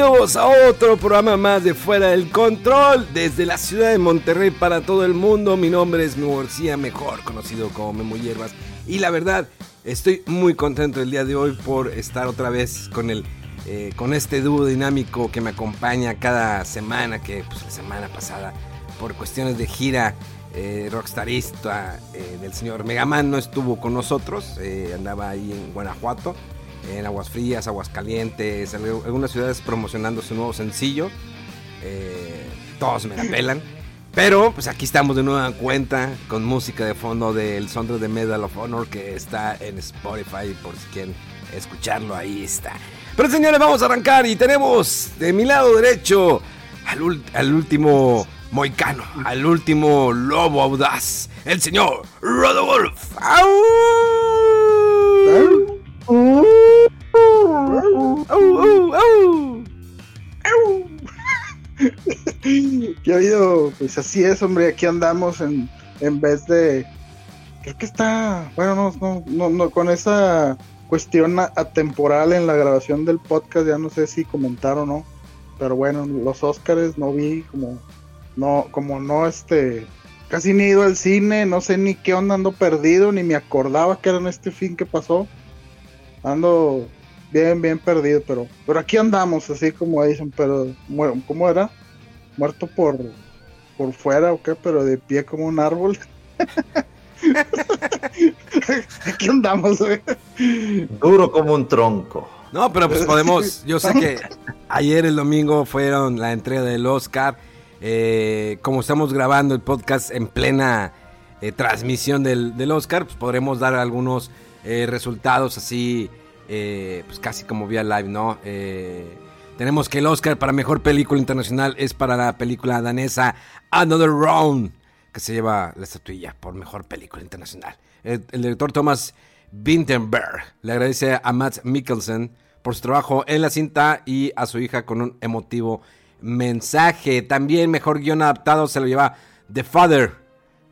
Bienvenidos a otro programa más de Fuera del Control desde la ciudad de Monterrey para todo el mundo. Mi nombre es Memo García, mejor conocido como Memo Hierbas. Y la verdad, estoy muy contento el día de hoy por estar otra vez con el eh, con este dúo dinámico que me acompaña cada semana, que pues, la semana pasada por cuestiones de gira eh, rockstarista eh, del señor Megaman no estuvo con nosotros, eh, andaba ahí en Guanajuato en Aguas Frías, Aguas Calientes, en algunas ciudades promocionando su nuevo sencillo. Eh, todos me la pelan. Pero pues aquí estamos de nueva cuenta con música de fondo del soundtrack de Medal of Honor que está en Spotify por si quieren escucharlo, ahí está. Pero señores, vamos a arrancar y tenemos de mi lado derecho al, al último moicano, al último lobo audaz, el señor Rodolf. ¡Au! ¿Qué ha habido? Pues así es, hombre, aquí andamos en, en vez de... Creo que está, bueno, no, no, no, no, con esa cuestión atemporal en la grabación del podcast, ya no sé si comentar o no, pero bueno, los Óscares no vi, como no, como no, este, casi ni he ido al cine, no sé ni qué onda, ando perdido, ni me acordaba que era en este fin que pasó, ando bien, bien perdido, pero, pero aquí andamos, así como dicen, pero, ¿cómo era? muerto por por fuera o qué, pero de pie como un árbol. Aquí andamos, güey. Duro como un tronco. No, pero pues podemos. Yo sé que ayer el domingo fueron la entrega del Oscar. Eh, como estamos grabando el podcast en plena eh, transmisión del, del Oscar, pues podremos dar algunos eh, resultados así, eh, pues casi como vía live, ¿no? Eh, tenemos que el Oscar para mejor película internacional es para la película danesa Another Round, que se lleva la estatuilla por mejor película internacional. El, director Thomas Vinterberg le agradece a Matt Mikkelsen por su trabajo en la cinta y a su hija con un emotivo mensaje. También mejor guion adaptado se lo lleva The Father,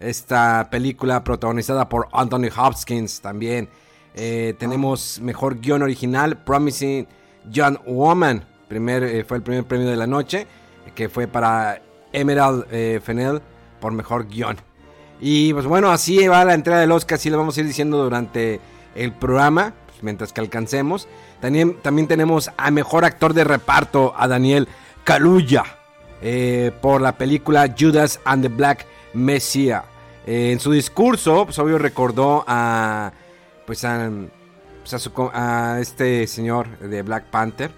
esta película protagonizada por Anthony Hopkins también. Eh, tenemos mejor guion original, Promising Young Woman. Primer, eh, fue el primer premio de la noche, que fue para Emerald eh, Fennell por mejor guion. Y pues bueno, así va la entrega del Oscar, así lo vamos a ir diciendo durante el programa, pues, mientras que alcancemos. También, también tenemos a mejor actor de reparto, a Daniel Kaluuya, eh, por la película Judas and the Black Messiah. Eh, en su discurso, pues obvio recordó a, pues a, pues, a, su co- a este señor de Black Panther.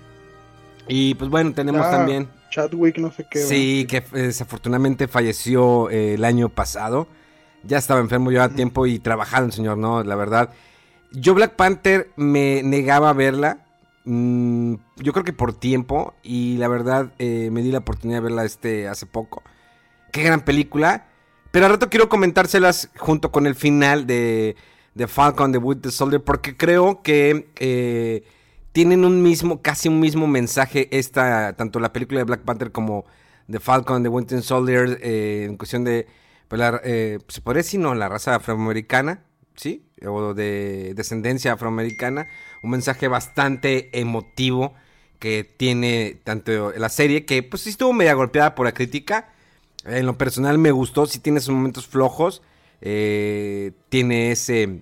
Y pues bueno, tenemos Ah, también... Chadwick, no sé qué. Sí, que eh, desafortunadamente falleció eh, el año pasado. Ya estaba enfermo, llevaba tiempo y trabajando el señor, ¿no? La verdad. Yo Black Panther me negaba a verla. mm, yo creo que por tiempo. Y la verdad eh, me di la oportunidad de verla este hace poco. Qué gran película. Pero al rato quiero comentárselas junto con el final de, de Falcon, de Winter Soldier. Porque creo que eh, tienen un mismo, casi un mismo mensaje esta, tanto la película de Black Panther como de Falcon, de Winter Soldier, eh, en cuestión de, pues, la, eh, se podría decir, la raza afroamericana, ¿sí? O de descendencia afroamericana, un mensaje bastante emotivo que tiene tanto la serie, que pues sí estuvo media golpeada por la crítica, en lo personal me gustó, sí tiene sus momentos flojos, eh, tiene ese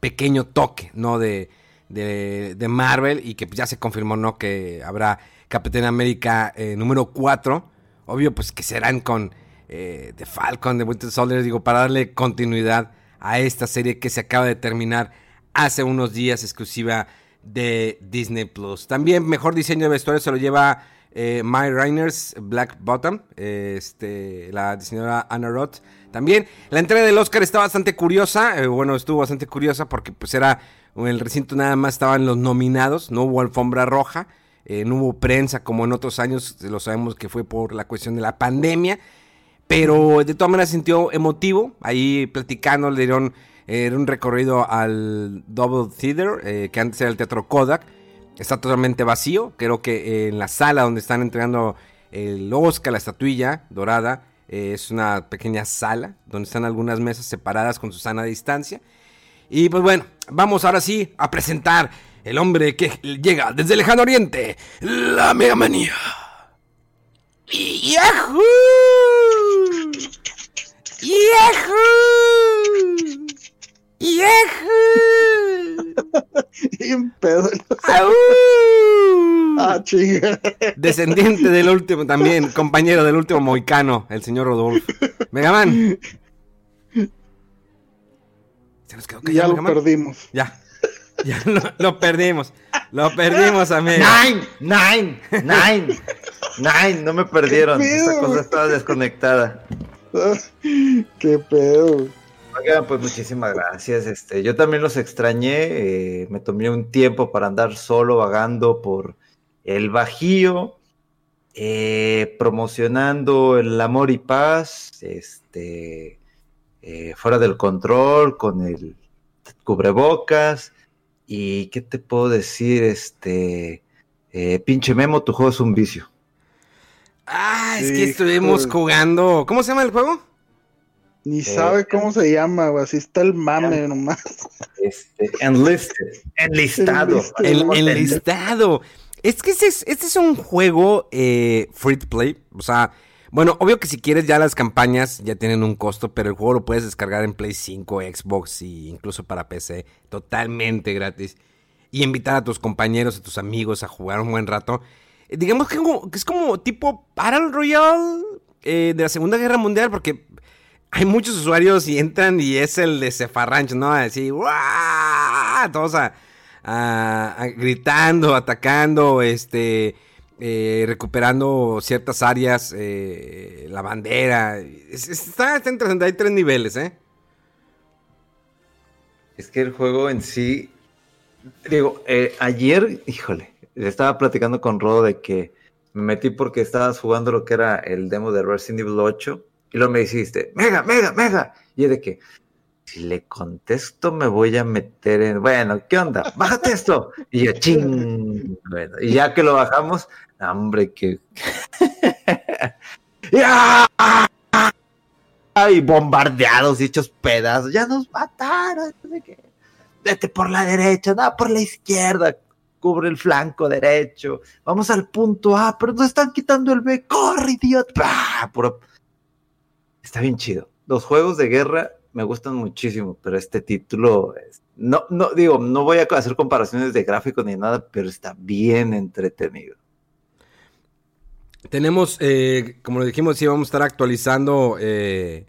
pequeño toque, ¿no? De, de, de Marvel y que pues, ya se confirmó, ¿no? Que habrá Capitán América eh, número 4. Obvio, pues que serán con eh, The Falcon, de Winter Soldier, digo, para darle continuidad a esta serie que se acaba de terminar hace unos días exclusiva de Disney Plus. También mejor diseño de vestuario se lo lleva eh, My Reiners Black Bottom, este, la diseñadora Anna Roth. También la entrega del Oscar está bastante curiosa, eh, bueno, estuvo bastante curiosa porque pues era en el recinto nada más estaban los nominados, no hubo alfombra roja, eh, no hubo prensa como en otros años, lo sabemos que fue por la cuestión de la pandemia, pero de todas maneras sintió emotivo, ahí platicando le dieron un recorrido al Double Theater, eh, que antes era el Teatro Kodak. Está totalmente vacío. Creo que en la sala donde están entregando el Oscar, la estatuilla dorada, eh, es una pequeña sala donde están algunas mesas separadas con su sana distancia. Y pues bueno, vamos ahora sí a presentar el hombre que llega desde el lejano oriente, la Mega Manía. ¡Yahoo! ¡Yahoo! Bien pedo. Ah, chinga. Descendiente del último, también, compañero del último moicano, el señor Rodolfo. Megaman. ¿Se nos quedó ya lo perdimos. Ya. Ya lo, perdimos. Lo perdimos, amigo. Nine, nine, nine. Nine, no me perdieron. Esta cosa estaba desconectada. Qué pedo. Oigan, pues muchísimas gracias. Este, yo también los extrañé. Eh, me tomé un tiempo para andar solo vagando por el Bajío, eh, promocionando el amor y paz, este, eh, fuera del control, con el cubrebocas. Y qué te puedo decir, este, pinche Memo, tu juego es un vicio. Ah, es que estuvimos jugando. ¿Cómo se llama el juego? Ni eh, sabe cómo se llama, güey. Así está el mame nomás. Este, enlisted. Enlistado. enlistado. Es que este es, este es un juego eh, free to play. O sea, bueno, obvio que si quieres ya las campañas ya tienen un costo, pero el juego lo puedes descargar en Play 5, Xbox e incluso para PC. Totalmente gratis. Y invitar a tus compañeros, a tus amigos a jugar un buen rato. Eh, digamos que, es como tipo Battle Royale de la Segunda Guerra Mundial, porque hay muchos usuarios y entran y es el de Cefarranch, ¿no? Así, ¡guau! Todos a, gritando, atacando, este, eh, recuperando ciertas áreas, eh, la bandera. está, está interesante, hay tres niveles, ¿eh? Es que el juego en sí, digo, eh, ayer, híjole, estaba platicando con Rodo de que me metí porque estabas jugando lo que era el demo de Resident Evil 8 y luego me dijiste, mega, mega, mega. Y es de que, si le contesto, me voy a meter en, bueno, ¿qué onda? Bájate esto. Y yo, ching. Bueno, y ya que lo bajamos, hombre, que. ¡Ay! Bombardeados y hechos pedazos. Ya nos mataron. Vete por la derecha, no, por la izquierda. Cubre el flanco derecho. Vamos al punto A, pero nos están quitando el B. ¡Corre, idiota! Puro está bien chido. Los juegos de guerra me gustan muchísimo, pero este título, no, no, digo, no voy a hacer comparaciones de gráficos ni nada, pero está bien entretenido. Tenemos, eh, como lo dijimos, sí vamos a estar actualizando eh,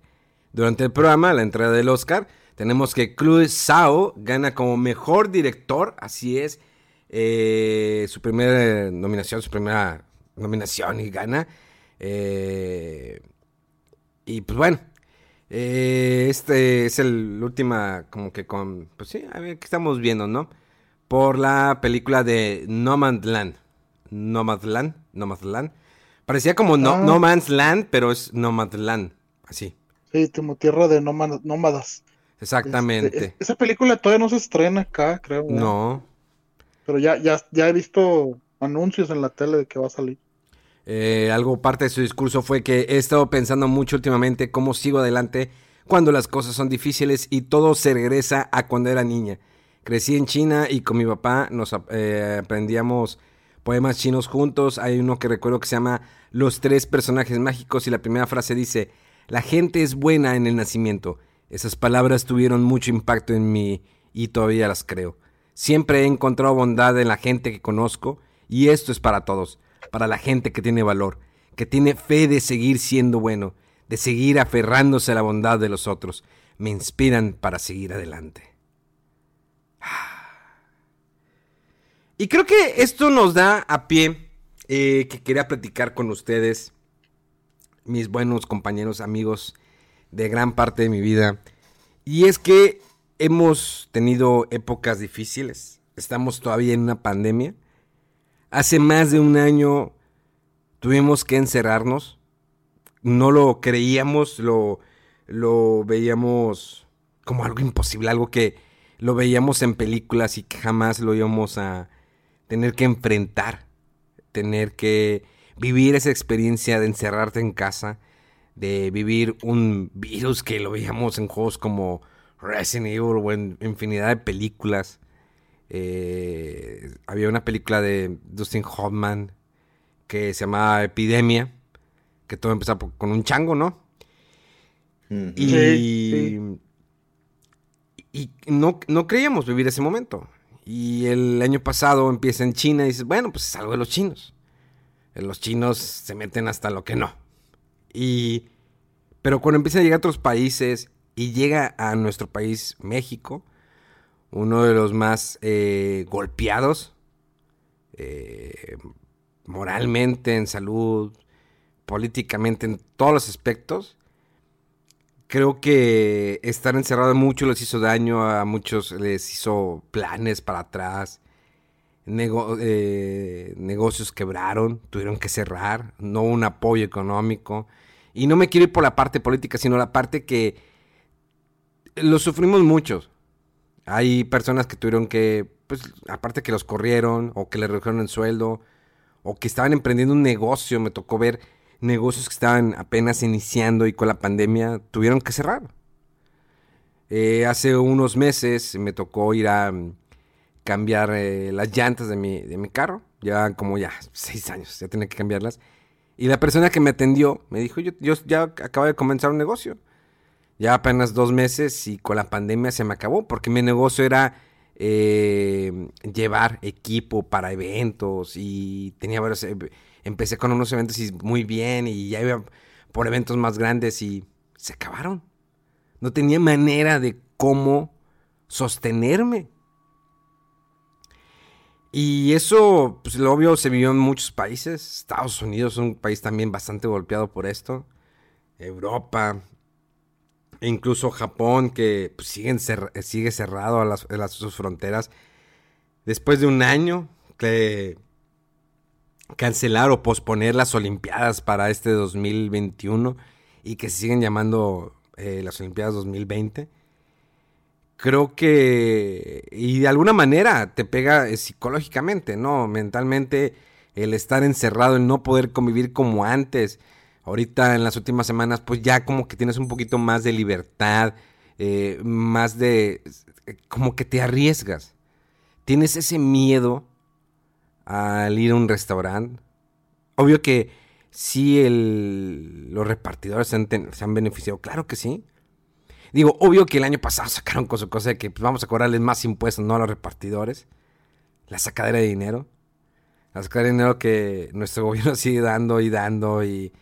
durante el programa la entrega del Oscar. Tenemos que Chloe Sao gana como mejor director, así es, eh, su primera nominación, su primera nominación y gana. Eh, y pues bueno, eh, este es el última, como que con, pues sí, a ver qué estamos viendo, ¿no? Por la película de Nomadland. Nomadland, Nomadland. Parecía como no, ah. Man's Land, pero es Nomadland, así. Sí, como tierra de nómadas. Exactamente. Este, esa película todavía no se estrena acá, creo. No. Pero ya, ya, ya he visto anuncios en la tele de que va a salir. Eh, algo parte de su discurso fue que he estado pensando mucho últimamente cómo sigo adelante cuando las cosas son difíciles y todo se regresa a cuando era niña. Crecí en China y con mi papá nos eh, aprendíamos poemas chinos juntos. Hay uno que recuerdo que se llama Los tres personajes mágicos y la primera frase dice, la gente es buena en el nacimiento. Esas palabras tuvieron mucho impacto en mí y todavía las creo. Siempre he encontrado bondad en la gente que conozco y esto es para todos para la gente que tiene valor, que tiene fe de seguir siendo bueno, de seguir aferrándose a la bondad de los otros. Me inspiran para seguir adelante. Y creo que esto nos da a pie eh, que quería platicar con ustedes, mis buenos compañeros, amigos de gran parte de mi vida. Y es que hemos tenido épocas difíciles. Estamos todavía en una pandemia. Hace más de un año tuvimos que encerrarnos. No lo creíamos, lo, lo veíamos como algo imposible, algo que lo veíamos en películas y que jamás lo íbamos a tener que enfrentar, tener que vivir esa experiencia de encerrarte en casa, de vivir un virus que lo veíamos en juegos como Resident Evil o en infinidad de películas. Eh, había una película de Dustin Hoffman que se llamaba Epidemia, que todo empezaba con un chango, ¿no? Y, y no, no creíamos vivir ese momento. Y el año pasado empieza en China y dices, bueno, pues es algo de los chinos. Los chinos se meten hasta lo que no. Y, pero cuando empieza a llegar a otros países y llega a nuestro país, México, uno de los más eh, golpeados, eh, moralmente, en salud, políticamente, en todos los aspectos, creo que estar encerrado mucho les hizo daño, a muchos les hizo planes para atrás, eh, negocios quebraron, tuvieron que cerrar, no un apoyo económico. Y no me quiero ir por la parte política, sino la parte que lo sufrimos muchos. Hay personas que tuvieron que, pues, aparte que los corrieron, o que le redujeron el sueldo, o que estaban emprendiendo un negocio, me tocó ver negocios que estaban apenas iniciando y con la pandemia tuvieron que cerrar. Eh, hace unos meses me tocó ir a mm, cambiar eh, las llantas de mi, de mi carro. Ya como ya seis años, ya tenía que cambiarlas. Y la persona que me atendió me dijo, yo, yo ya acabo de comenzar un negocio. Ya apenas dos meses y con la pandemia se me acabó porque mi negocio era eh, llevar equipo para eventos y tenía varios empecé con unos eventos y muy bien y ya iba por eventos más grandes y se acabaron. No tenía manera de cómo sostenerme. Y eso, pues lo obvio, se vivió en muchos países. Estados Unidos es un país también bastante golpeado por esto. Europa. Incluso Japón, que pues, siguen sigue cerrado a las, sus fronteras. Después de un año que cancelar o posponer las Olimpiadas para este 2021 y que se siguen llamando eh, las Olimpiadas 2020. Creo que, y de alguna manera te pega eh, psicológicamente, ¿no? Mentalmente, el estar encerrado, el no poder convivir como antes. Ahorita en las últimas semanas, pues ya como que tienes un poquito más de libertad, eh, más de, como que te arriesgas. Tienes ese miedo al ir a un restaurante. Obvio que sí el, los repartidores se han, beneficiado, claro que sí. Digo, obvio que el año pasado sacaron cosa, cosa de que pues, vamos a cobrarles más impuestos, no a los repartidores. La sacadera de dinero. La sacadera de dinero que nuestro gobierno sigue dando y dando y,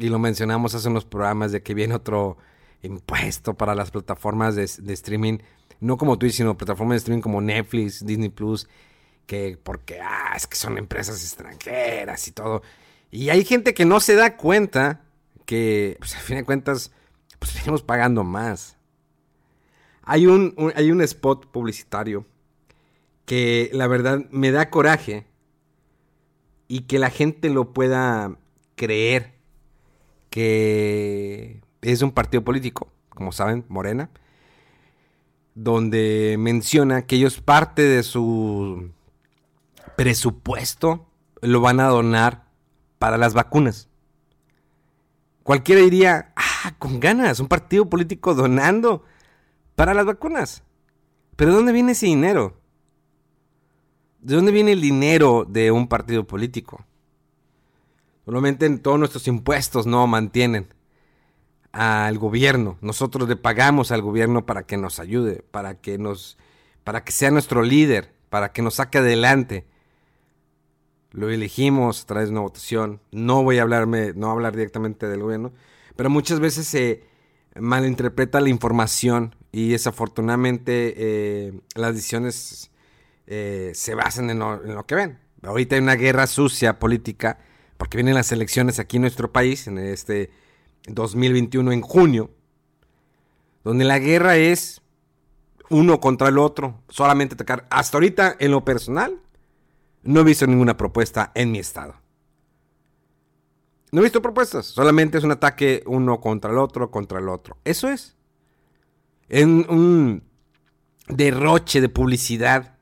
y lo mencionamos hace unos programas de que viene otro impuesto para las plataformas de, streaming. No como Twitch, sino plataformas de streaming como Netflix, Disney Plus que porque, ah, es que son empresas extranjeras y todo. Y hay gente que no se da cuenta que, pues a fin de cuentas, pues venimos pagando más. Hay un, hay un spot publicitario que la verdad me da coraje y que la gente lo pueda creer que es un partido político, como saben, Morena, donde menciona que ellos parte de su presupuesto lo van a donar para las vacunas. Cualquiera diría, ah, con ganas, un partido político donando para las vacunas. Pero ¿de dónde viene ese dinero? ¿De dónde viene el dinero de un partido político? Solamente todos nuestros impuestos no mantienen al gobierno. Nosotros le pagamos al gobierno para que nos ayude, para que nos para que sea nuestro líder, para que nos saque adelante lo elegimos a través de una votación. No voy a hablarme, no hablar directamente del gobierno, pero muchas veces se malinterpreta la información y desafortunadamente eh, las decisiones eh, se basan en lo, que ven. Ahorita hay una guerra sucia política, porque vienen las elecciones aquí en nuestro país, en este 2021, en junio, donde la guerra es uno contra el otro, solamente atacar. Hasta ahorita, en lo personal, no he visto ninguna propuesta en mi estado. No he visto propuestas, solamente es un ataque uno contra el otro, contra el otro. Eso es. En un derroche de publicidad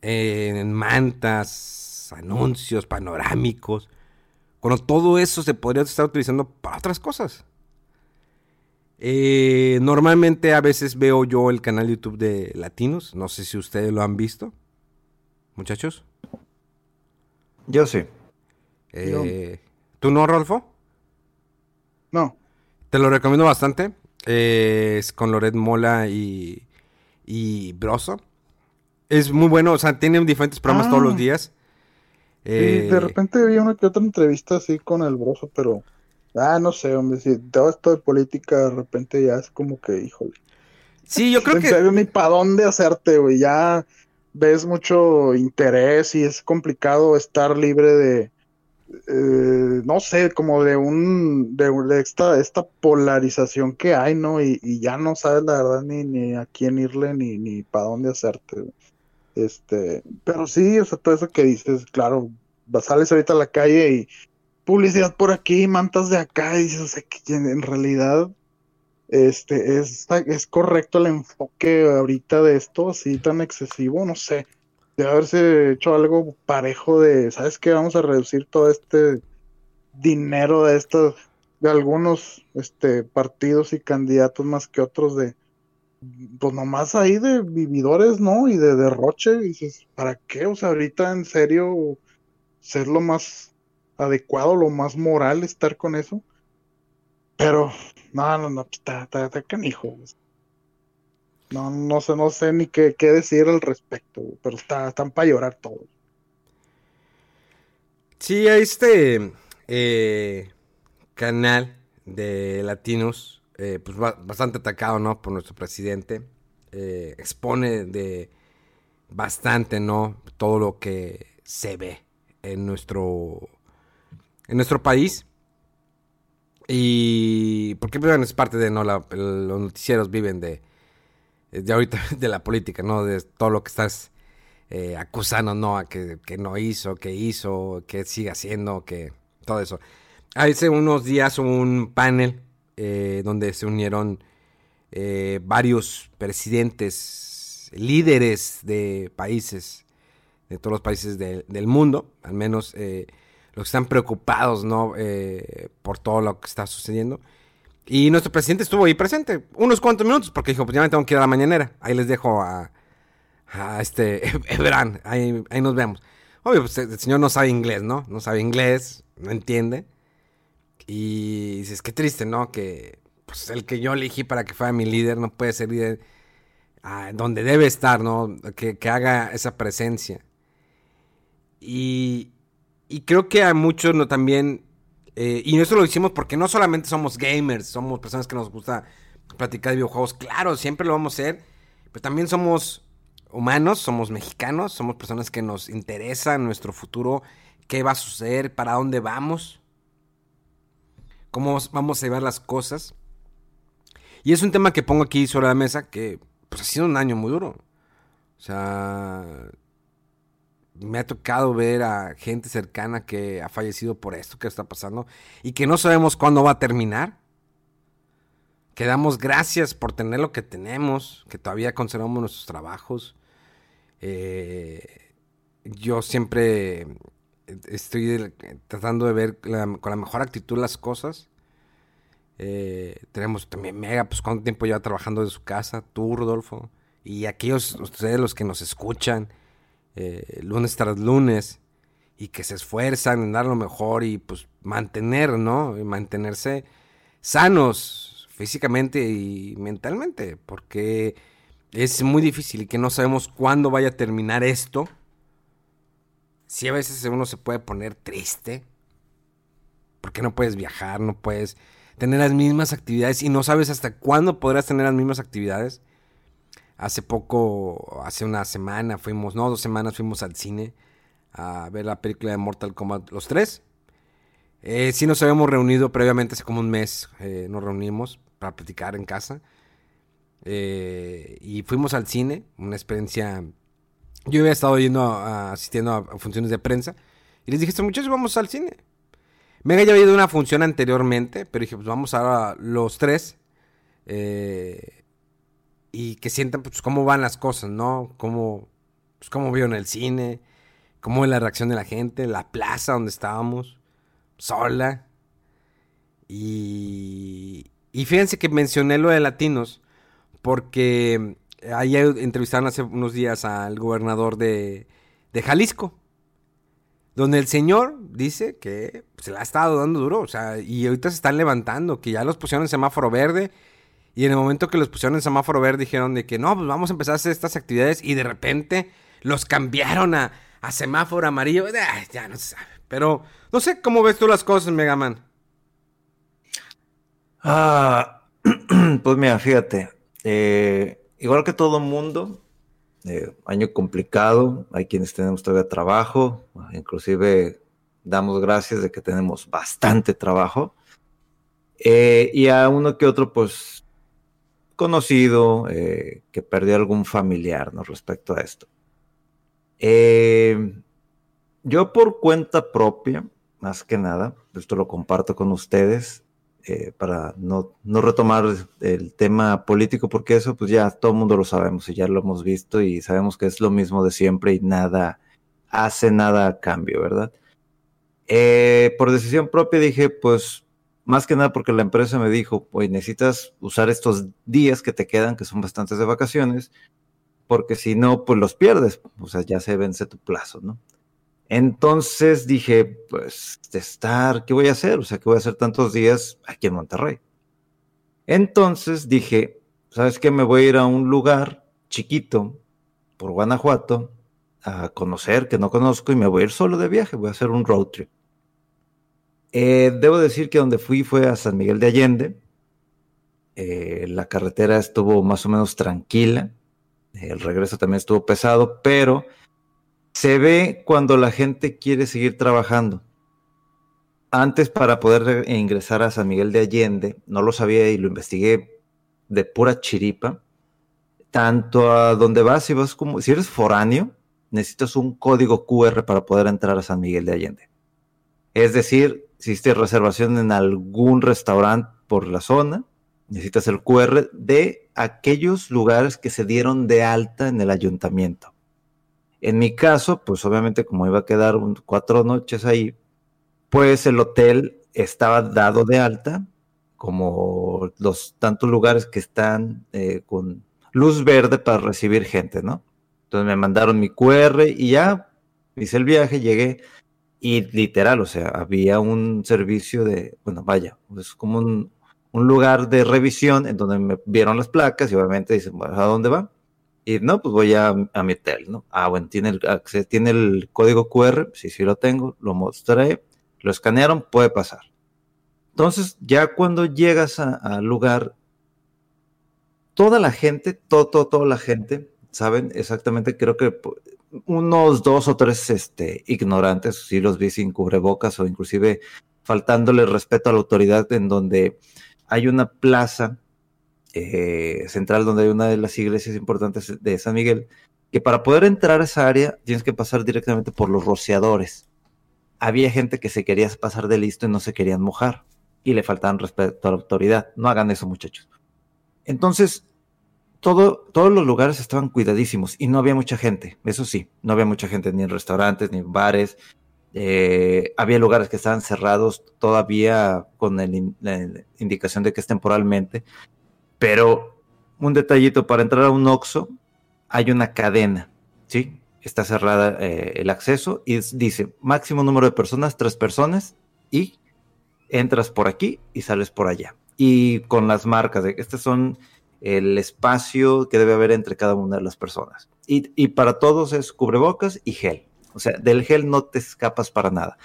en mantas, anuncios, panorámicos. Cuando todo eso se podría estar utilizando para otras cosas. Eh, normalmente a veces veo yo el canal YouTube de Latinos. No sé si ustedes lo han visto. Muchachos. Yo sí. Eh, ¿Tú no, Rolfo? No. Te lo recomiendo bastante. es con Loret Mola y, y Broso. Es muy bueno, o sea, tienen diferentes programas todos los días. de eh, repente vi una que otra entrevista así con el Broso, pero. Ah, no sé, hombre, si todo esto de política de repente ya es como que, híjole. Sí, yo creo en que. Ni para dónde hacerte, güey. Ya ves mucho interés y es complicado estar libre de, eh, no sé, como de un, de, esta, esta polarización que hay, ¿no? Y, ya no sabes la verdad ni, ni a quién irle ni, ni para dónde hacerte. Este, pero sí, o sea, todo eso que dices, claro, sales ahorita a la calle y publicidad por aquí, mantas de acá, y dices, o sea, que en realidad este, es, es correcto el enfoque ahorita de esto, así tan excesivo, no sé, de haberse hecho algo parejo de, ¿sabes qué? Vamos a reducir todo este dinero de estos, de algunos este, partidos y candidatos más que otros de, pues nomás ahí de vividores, ¿no? Y de derroche, dices, ¿para qué? O sea, ahorita en serio, ser lo más adecuado, lo más moral, estar con eso. Pero, no, no, no, pues, está, está, está canijo. No, no sé, no sé ni qué, qué decir al respecto, pero está, están para llorar todos. Sí, este eh, canal de latinos, eh, pues bastante atacado, ¿no? Por nuestro presidente. Eh, expone de bastante, ¿no? Todo lo que se ve en nuestro, en nuestro país. Y porque es parte de, ¿no? los noticieros viven de, de ahorita de la política, ¿no? De todo lo que estás eh, acusando, ¿no? A que, no hizo, que hizo, que sigue haciendo, que todo eso. Hace unos días un panel eh, donde se unieron eh, varios presidentes, líderes de países, de todos los países del mundo, al menos los que están preocupados, ¿no? por todo lo que está sucediendo. Y nuestro presidente estuvo ahí presente unos cuantos minutos porque dijo, pues ya me tengo que ir a la mañanera. Ahí les dejo a, a este Ebran, ahí, ahí nos vemos. Obvio, pues el señor no sabe inglés, ¿no? No sabe inglés, no entiende. Y dices, qué triste, ¿no? Que pues, el que yo elegí para que fuera mi líder no puede ser líder donde debe estar, ¿no? Que, que haga esa presencia. Y, y creo que a muchos no, también eh, y eso lo hicimos porque no solamente somos gamers, somos personas que nos gusta platicar de videojuegos. Claro, siempre lo vamos a hacer. Pero también somos humanos, somos mexicanos, somos personas que nos interesa nuestro futuro, qué va a suceder, para dónde vamos, cómo vamos a llevar las cosas. Y es un tema que pongo aquí sobre la mesa que pues, ha sido un año muy duro. O sea, me ha tocado ver a gente cercana que ha fallecido por esto que está pasando y que no sabemos cuándo va a terminar. Que damos gracias por tener lo que tenemos, que todavía conservamos nuestros trabajos. Eh, yo siempre estoy tratando de ver con la mejor actitud las cosas. Eh, tenemos también Mega, pues cuánto tiempo lleva trabajando de su casa, tú, Rodolfo, y aquellos, ustedes los que nos escuchan eh, lunes tras lunes y que se esfuerzan en dar lo mejor y pues mantener, ¿no? Y mantenerse sanos físicamente y mentalmente, porque es muy difícil y que no sabemos cuándo vaya a terminar esto. Si a veces uno se puede poner triste, porque no puedes viajar, no puedes tener las mismas actividades y no sabes hasta cuándo podrás tener las mismas actividades. Hace poco, hace una semana fuimos, no, dos semanas fuimos al cine a ver la película de Mortal Kombat, los tres. Eh, sí nos habíamos reunido previamente, hace como un mes eh, nos reunimos para platicar en casa. Eh, y fuimos al cine, una experiencia... Yo había estado yendo asistiendo a, funciones de prensa y les dije, muchachos vamos al cine. Me había ido una función anteriormente, pero dije, pues vamos ahora los tres. y que sientan pues cómo van las cosas, ¿no? Cómo, pues, cómo vieron el cine, cómo es la reacción de la gente, la plaza donde estábamos, sola. Y, y fíjense que mencioné lo de latinos, porque ahí entrevistaron hace unos días al gobernador de, de Jalisco, donde el señor dice que se le ha estado dando duro, o sea, y ahorita se están levantando, que ya los pusieron en semáforo verde, y en el momento que los pusieron en semáforo verde dijeron de que no, pues vamos a empezar a hacer estas actividades, y de repente los cambiaron a, a semáforo amarillo, ya no se sabe. Pero no sé cómo ves tú las cosas, Megaman. Ah, pues mira, fíjate, eh, igual que todo mundo, eh, año complicado, hay quienes tenemos todavía trabajo, inclusive damos gracias de que tenemos bastante trabajo. Eh, y a uno que otro, pues, conocido, que perdió algún familiar, ¿no? Respecto a esto. Eh, yo por cuenta propia, más que nada, esto lo comparto con ustedes eh, para no, retomar el tema político, porque eso pues ya todo el mundo lo sabemos y ya lo hemos visto y sabemos que es lo mismo de siempre y nada hace nada a cambio, ¿verdad? Eh, por decisión propia dije, pues más que nada porque la empresa me dijo, pues necesitas usar estos días que te quedan, que son bastantes de vacaciones, porque si no, pues los pierdes, o sea, ya se vence tu plazo, ¿no? Entonces dije, pues, de estar, ¿qué voy a hacer? O sea, ¿qué voy a hacer tantos días aquí en Monterrey? Entonces dije, ¿sabes qué? Me voy a ir a un lugar chiquito por Guanajuato a conocer, que no conozco, y me voy a ir solo de viaje, voy a hacer un road trip. Eh, debo decir que donde fui fue a San Miguel de Allende. Eh, la carretera estuvo más o menos tranquila el regreso también estuvo pesado, pero se ve cuando la gente quiere seguir trabajando. Antes para poder ingresar a San Miguel de Allende, no lo sabía y lo investigué de pura chiripa. Tanto a donde vas, si vas como, si eres foráneo, necesitas un código QR para poder entrar a San Miguel de Allende. Es decir, si hiciste reservación en algún restaurante por la zona, necesitas el QR de aquellos lugares que se dieron de alta en el ayuntamiento. En mi caso, pues obviamente como iba a quedar cuatro noches ahí, pues el hotel estaba dado de alta, como los tantos lugares que están eh, con luz verde para recibir gente, ¿no? Entonces me mandaron mi QR y ya hice el viaje, llegué y literal, o sea, había un servicio de, bueno, vaya, es como un, un lugar de revisión en donde me vieron las placas y obviamente dicen, ¿a dónde va? Y no, pues voy a, a mi hotel, ¿no? Ah, bueno, tiene el, tiene el código QR, sí, sí lo tengo, lo mostré, lo escanearon, puede pasar. Entonces, ya cuando llegas al lugar, toda la gente, todo, toda la gente, saben exactamente, creo que unos dos o tres este, ignorantes, si los vi sin cubrebocas o inclusive faltándole respeto a la autoridad en donde hay una plaza eh, central donde hay una de las iglesias importantes de San Miguel, que para poder entrar a esa área tienes que pasar directamente por los rociadores. Había gente que se quería pasar de listo y no se querían mojar y le faltaban respeto a la autoridad. No hagan eso, muchachos. Entonces, todo, todos los lugares estaban cuidadísimos y no había mucha gente. Eso sí, no había mucha gente ni en restaurantes, ni en bares, eh, había lugares que estaban cerrados todavía con la indicación de que es temporalmente, pero un detallito, para entrar a un OXO hay una cadena, ¿sí? Está cerrada eh, el acceso y dice máximo número de personas, tres personas, y entras por aquí y sales por allá. Y con las marcas de este son el espacio que debe haber entre cada una de las personas. Y, y para todos es cubrebocas y gel. O sea, del gel no te escapas para nada.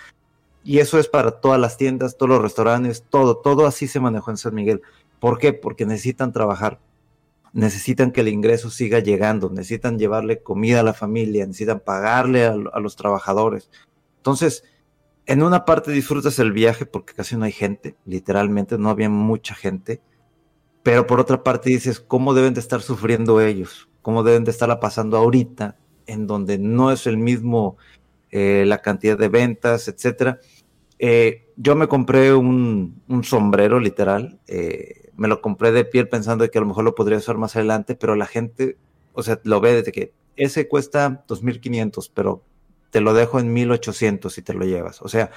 Y eso es para todas las tiendas, todos los restaurantes, todo, todo así se manejó en San Miguel. ¿Por qué? Porque necesitan trabajar. necesitan que el ingreso siga llegando, necesitan llevarle comida a la familia, necesitan pagarle a, los trabajadores. Entonces, en una parte disfrutas el viaje porque casi no hay gente, literalmente no había mucha gente, pero por otra parte dices, ¿cómo deben de estar sufriendo ellos? ¿Cómo deben de estarla pasando ahorita en donde no es el mismo eh, la cantidad de ventas, etcétera? Eh, yo me compré un, sombrero literal, eh, me lo compré de piel pensando que a lo mejor lo podría usar más adelante, pero la gente, o sea, lo ve desde que ese cuesta 2.500, pero te lo dejo en 1.800 si te lo llevas. O sea,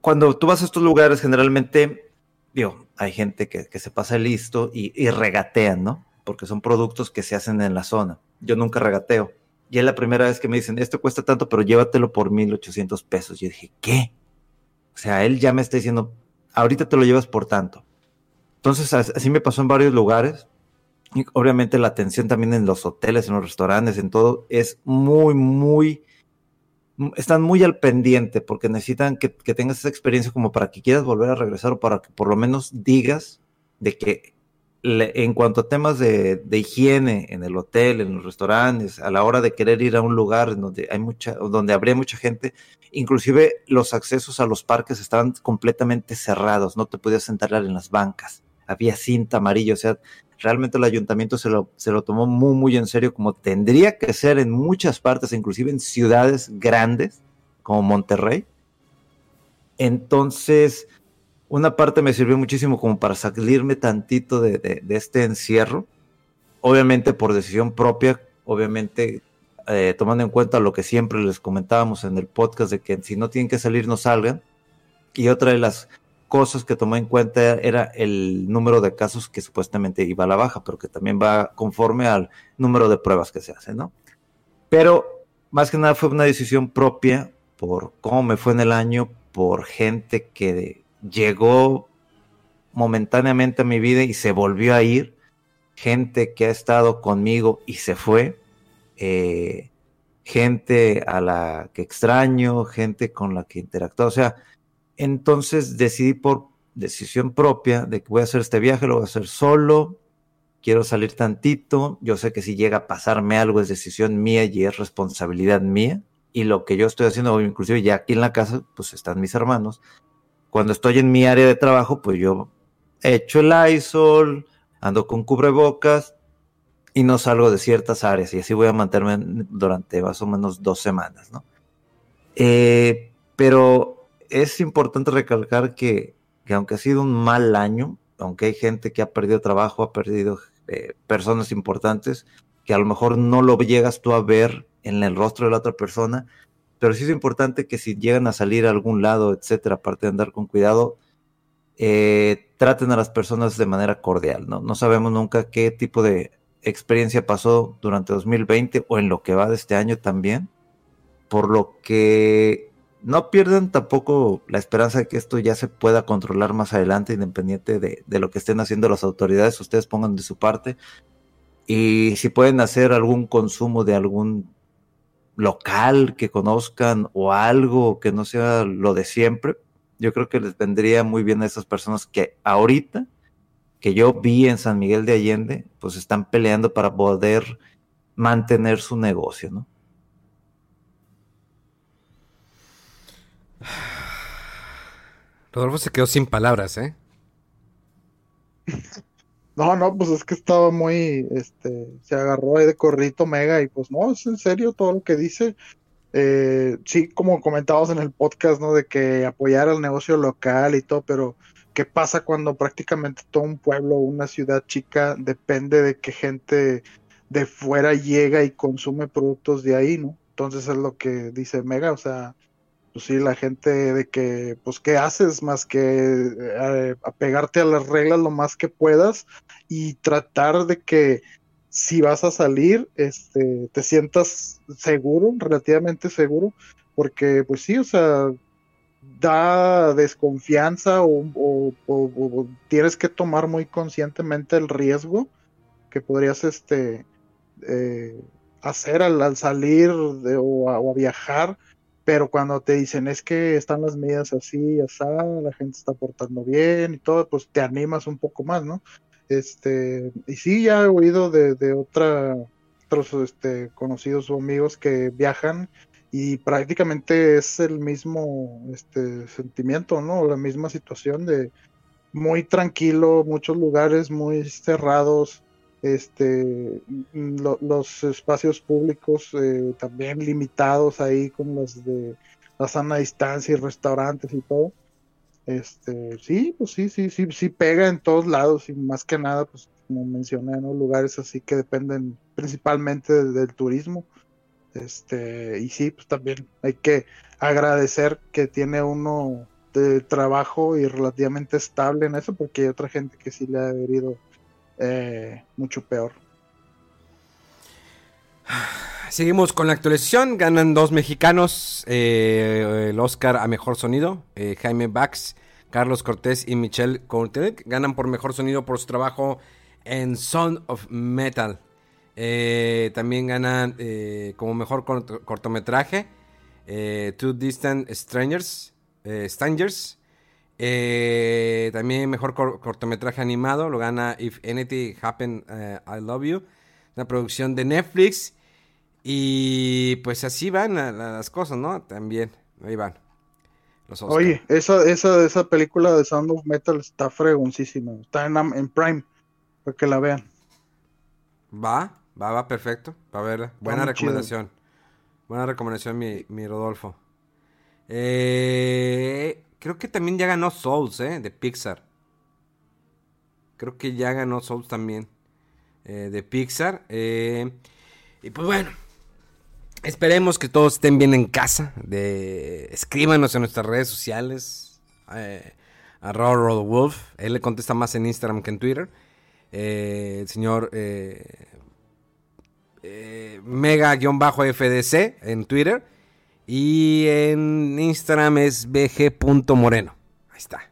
cuando tú vas a estos lugares, generalmente, digo, hay gente que, se pasa listo y, y, regatean, ¿no? Porque son productos que se hacen en la zona. Yo nunca regateo. Y es la primera vez que me dicen, esto cuesta tanto, pero llévatelo por 1.800 pesos. Yo dije, ¿qué? O sea, él ya me está diciendo, ahorita te lo llevas por tanto. Entonces, así me pasó en varios lugares. Y obviamente la atención también en los hoteles, en los restaurantes, en todo, es muy, muy, están muy al pendiente porque necesitan que, tengas esa experiencia como para que quieras volver a regresar o para que por lo menos digas de que en cuanto a temas de, de, higiene en el hotel, en los restaurantes, a la hora de querer ir a un lugar donde hay mucha, donde habría mucha gente, inclusive los accesos a los parques estaban completamente cerrados, no te podías sentar en las bancas, había cinta amarilla, o sea, realmente el ayuntamiento se lo, se lo tomó muy, muy en serio, como tendría que ser en muchas partes, inclusive en ciudades grandes como Monterrey. Entonces, una parte me sirvió muchísimo como para salirme tantito de, este encierro, obviamente por decisión propia, obviamente eh, tomando en cuenta lo que siempre les comentábamos en el podcast de que si no tienen que salir, no salgan. Y otra de las cosas que tomó en cuenta era el número de casos que supuestamente iba a la baja, pero que también va conforme al número de pruebas que se hacen, ¿no? Pero más que nada fue una decisión propia por cómo me fue en el año, por gente que llegó momentáneamente a mi vida y se volvió a ir, gente que ha estado conmigo y se fue, eh, gente a la que extraño, gente con la que interactúo, o sea, entonces decidí por decisión propia de que voy a hacer este viaje, lo voy a hacer solo, quiero salir tantito, yo sé que si llega a pasarme algo es decisión mía y es responsabilidad mía, y lo que yo estoy haciendo, inclusive ya aquí en la casa, pues están mis hermanos, cuando estoy en mi área de trabajo, pues yo echo el ISOL, ando con cubrebocas y no salgo de ciertas áreas y así voy a mantenerme durante más o menos dos semanas, ¿no? Eh, pero es importante recalcar que, aunque ha sido un mal año, aunque hay gente que ha perdido trabajo, ha perdido eh, personas importantes, que a lo mejor no lo llegas tú a ver en el rostro de la otra persona, pero sí es importante que si llegan a salir a algún lado, etcétera, aparte de andar con cuidado, eh, traten a las personas de manera cordial, ¿no? No sabemos nunca qué tipo de experiencia pasó durante 2020 o en lo que va de este año también, por lo que no pierdan tampoco la esperanza de que esto ya se pueda controlar más adelante, independiente de, de lo que estén haciendo las autoridades, ustedes pongan de su parte. Y si pueden hacer algún consumo de algún local que conozcan o algo que no sea lo de siempre, yo creo que les vendría muy bien a esas personas que ahorita, que yo vi en San Miguel de Allende, pues están peleando para poder mantener su negocio, ¿no? Rodolfo se quedó sin palabras, ¿eh? No, no, pues es que estaba muy, este, se agarró ahí de corrito mega y pues no, es en serio todo lo que dice. Eh, sí, como comentábamos en el podcast, ¿no? De que apoyar al negocio local y todo, pero ¿qué pasa cuando prácticamente todo un pueblo, una ciudad chica, depende de que gente de fuera llega y consume productos de ahí, ¿no? Entonces es lo que dice Mega, o sea, pues sí, la gente de que, pues, ¿qué haces más que eh, apegarte a las reglas lo más que puedas y tratar de que si vas a salir, este, te sientas seguro, relativamente seguro, porque, pues sí, o sea, da desconfianza o, tienes que tomar muy conscientemente el riesgo que podrías, este, eh, hacer al, salir o, a, viajar pero cuando te dicen es que están las medidas así, así, la gente está portando bien y todo, pues te animas un poco más, ¿no? Este, y sí, ya he oído de, de otra, otros este, conocidos o amigos que viajan y prácticamente es el mismo este, sentimiento, ¿no? La misma situación de muy tranquilo, muchos lugares muy cerrados, este, los espacios públicos eh, también limitados ahí con los de la sana distancia y restaurantes y todo. Este, sí, pues sí, sí, sí, sí pega en todos lados y más que nada, pues como mencioné, en los lugares así que dependen principalmente del, turismo. Este, y sí, pues también hay que agradecer que tiene uno de trabajo y relativamente estable en eso, porque hay otra gente que sí le ha herido eh, mucho peor. Seguimos con la actualización. Ganan dos mexicanos eh, el Oscar a mejor sonido. Eh, Jaime Bax, Carlos Cortés y Michelle Cortet ganan por mejor sonido por su trabajo en Sound of Metal. También ganan como mejor cortometraje Two Distant Strangers. Strangers. También mejor cortometraje animado lo gana If Anything Happen I Love You. Una producción de Netflix. Y pues así van las cosas, ¿no? También, ahí van. Los Oye, esa, esa, esa película de Sound of Metal está fregoncísima. Está en, en Prime, para que la vean. Va, va, va, perfecto. Va a verla. Buena recomendación. Buena recomendación, mi, mi Rodolfo. Eh, creo que también ya ganó Souls, ¿eh? De Pixar. Creo que ya ganó Souls también. Eh, de Pixar. Eh, y pues bueno, Esperemos que todos estén bien en casa. De... Escríbanos en nuestras redes sociales. Eh, arroba Wolf. Él le contesta más en Instagram que en Twitter. Eh, el señor eh, eh, Mega-FDC en Twitter. Y en Instagram es bg.moreno. Ahí está.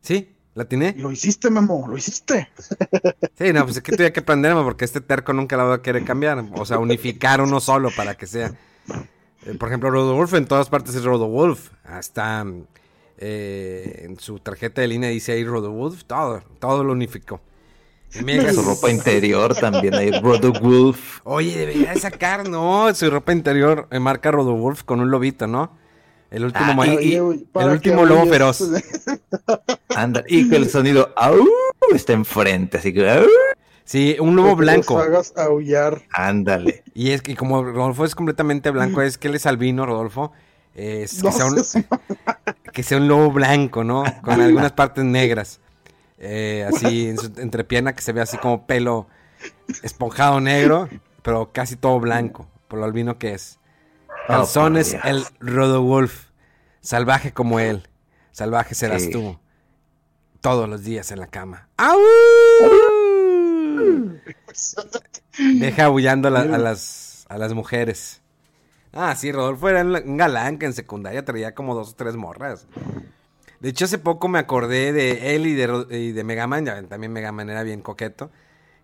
¿Sí? ¿La tiene? Lo hiciste, Memo, lo hiciste. Sí, no, pues es que tuve que aprenderme porque este terco nunca la va a querer cambiar. O sea, unificar uno solo para que sea. Eh, por ejemplo, Rodolf en todas partes es Rodolf. Hasta eh, en su tarjeta de línea dice ahí Rodolf. Todo, todo lo unificó. En su ropa interior también hay Rodolf. Oye, debería sacar, ¿no? Su ropa interior eh, marca Rodolf con un lobito, ¿no? El último, ah, y, el último lobo feroz. Anda, y que el sonido está enfrente, así que Sí, un lobo blanco. hagas aullar. Ándale. Y es que como Rodolfo es completamente blanco, es que él es albino, Rodolfo. Es que, sea un, que, sea un, lobo blanco, ¿no? Con algunas partes negras. Eh, así en su entrepierna que se ve así como pelo esponjado negro, pero casi todo blanco, por lo albino que es. Calzones, oh, el Rodowolf. Salvaje como él. Salvaje serás tú. Todos los días en la cama. Deja aullando a, las, a las mujeres. Ah, sí, Rodolfo era un galán que en secundaria traía como dos o tres morras. De hecho, hace poco me acordé de él y de, y de Megaman. Ya también Megaman era bien coqueto.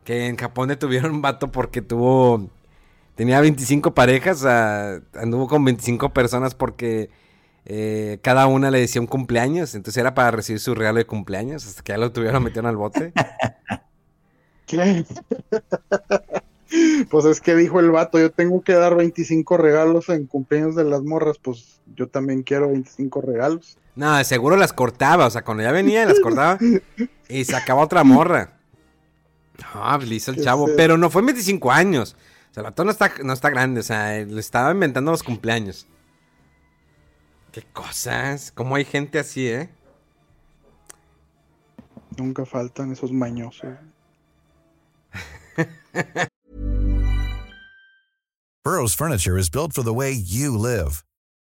Que en Japón detuvieron un vato porque tuvo tenía 25 parejas, anduvo con 25 personas porque eh, cada una le decía un cumpleaños, entonces era para recibir su regalo de cumpleaños, hasta que ya lo tuvieron metido al bote. ¿Qué? pues es que dijo el vato, yo tengo que dar 25 regalos en cumpleaños de las morras, pues yo también quiero 25 regalos. No, seguro las cortaba, o sea, cuando ya venía las cortaba y sacaba otra morra. No, pues le hizo el chavo, pero no fue 25 años. O sea, el vato no está, no está grande, o sea, le estaba inventando los cumpleaños. Qué cosas, cómo hay gente así, ¿eh? Nunca faltan esos mañosos. Burroughs Furniture is built for the way you live.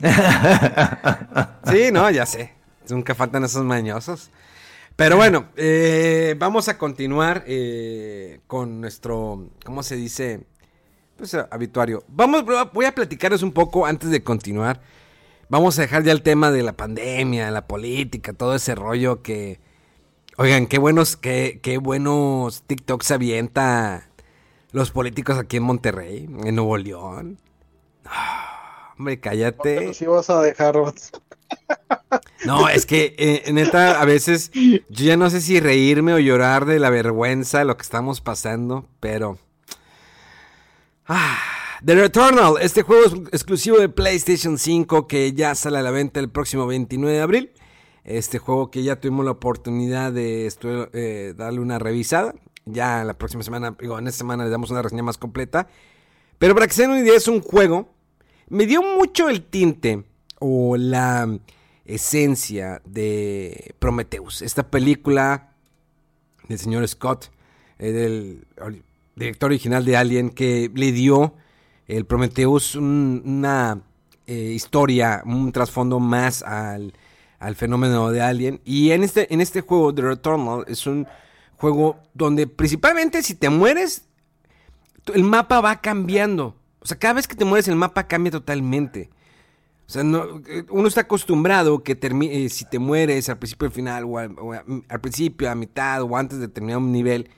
sí, no, ya sé. Nunca faltan esos mañosos. Pero bueno, eh, vamos a continuar eh, con nuestro, ¿cómo se dice? Pues habituario. Vamos, voy a platicarles un poco antes de continuar. Vamos a dejar ya el tema de la pandemia, la política, todo ese rollo que... Oigan, qué buenos, qué, buenos TikToks avienta los políticos aquí en Monterrey, en Nuevo León. Hombre, cállate. si vas a dejar. No, es que eh, neta, a veces yo ya no sé si reírme o llorar de la vergüenza de lo que estamos pasando, pero... Ah, The Returnal, este juego es exclusivo de PlayStation 5 que ya sale a la venta el próximo 29 de abril. Este juego que ya tuvimos la oportunidad de eh, darle una revisada. Ya la próxima semana, digo, en esta semana le damos una reseña más completa. Pero para que se den una idea, es un juego. Me dio mucho el tinte o la esencia de Prometheus. Esta película del señor Scott, eh, del director original de Alien, que le dio el Prometheus una eh, historia, un trasfondo más al, al, fenómeno de Alien. Y en este, en este juego, The Returnal, es un juego donde principalmente si te mueres, el mapa va cambiando. O sea, cada vez que te mueres el mapa cambia totalmente. O sea, eh, uno está acostumbrado que eh, si te mueres al principio, al final, o, al, principio, a mitad, o antes de terminar un nivel,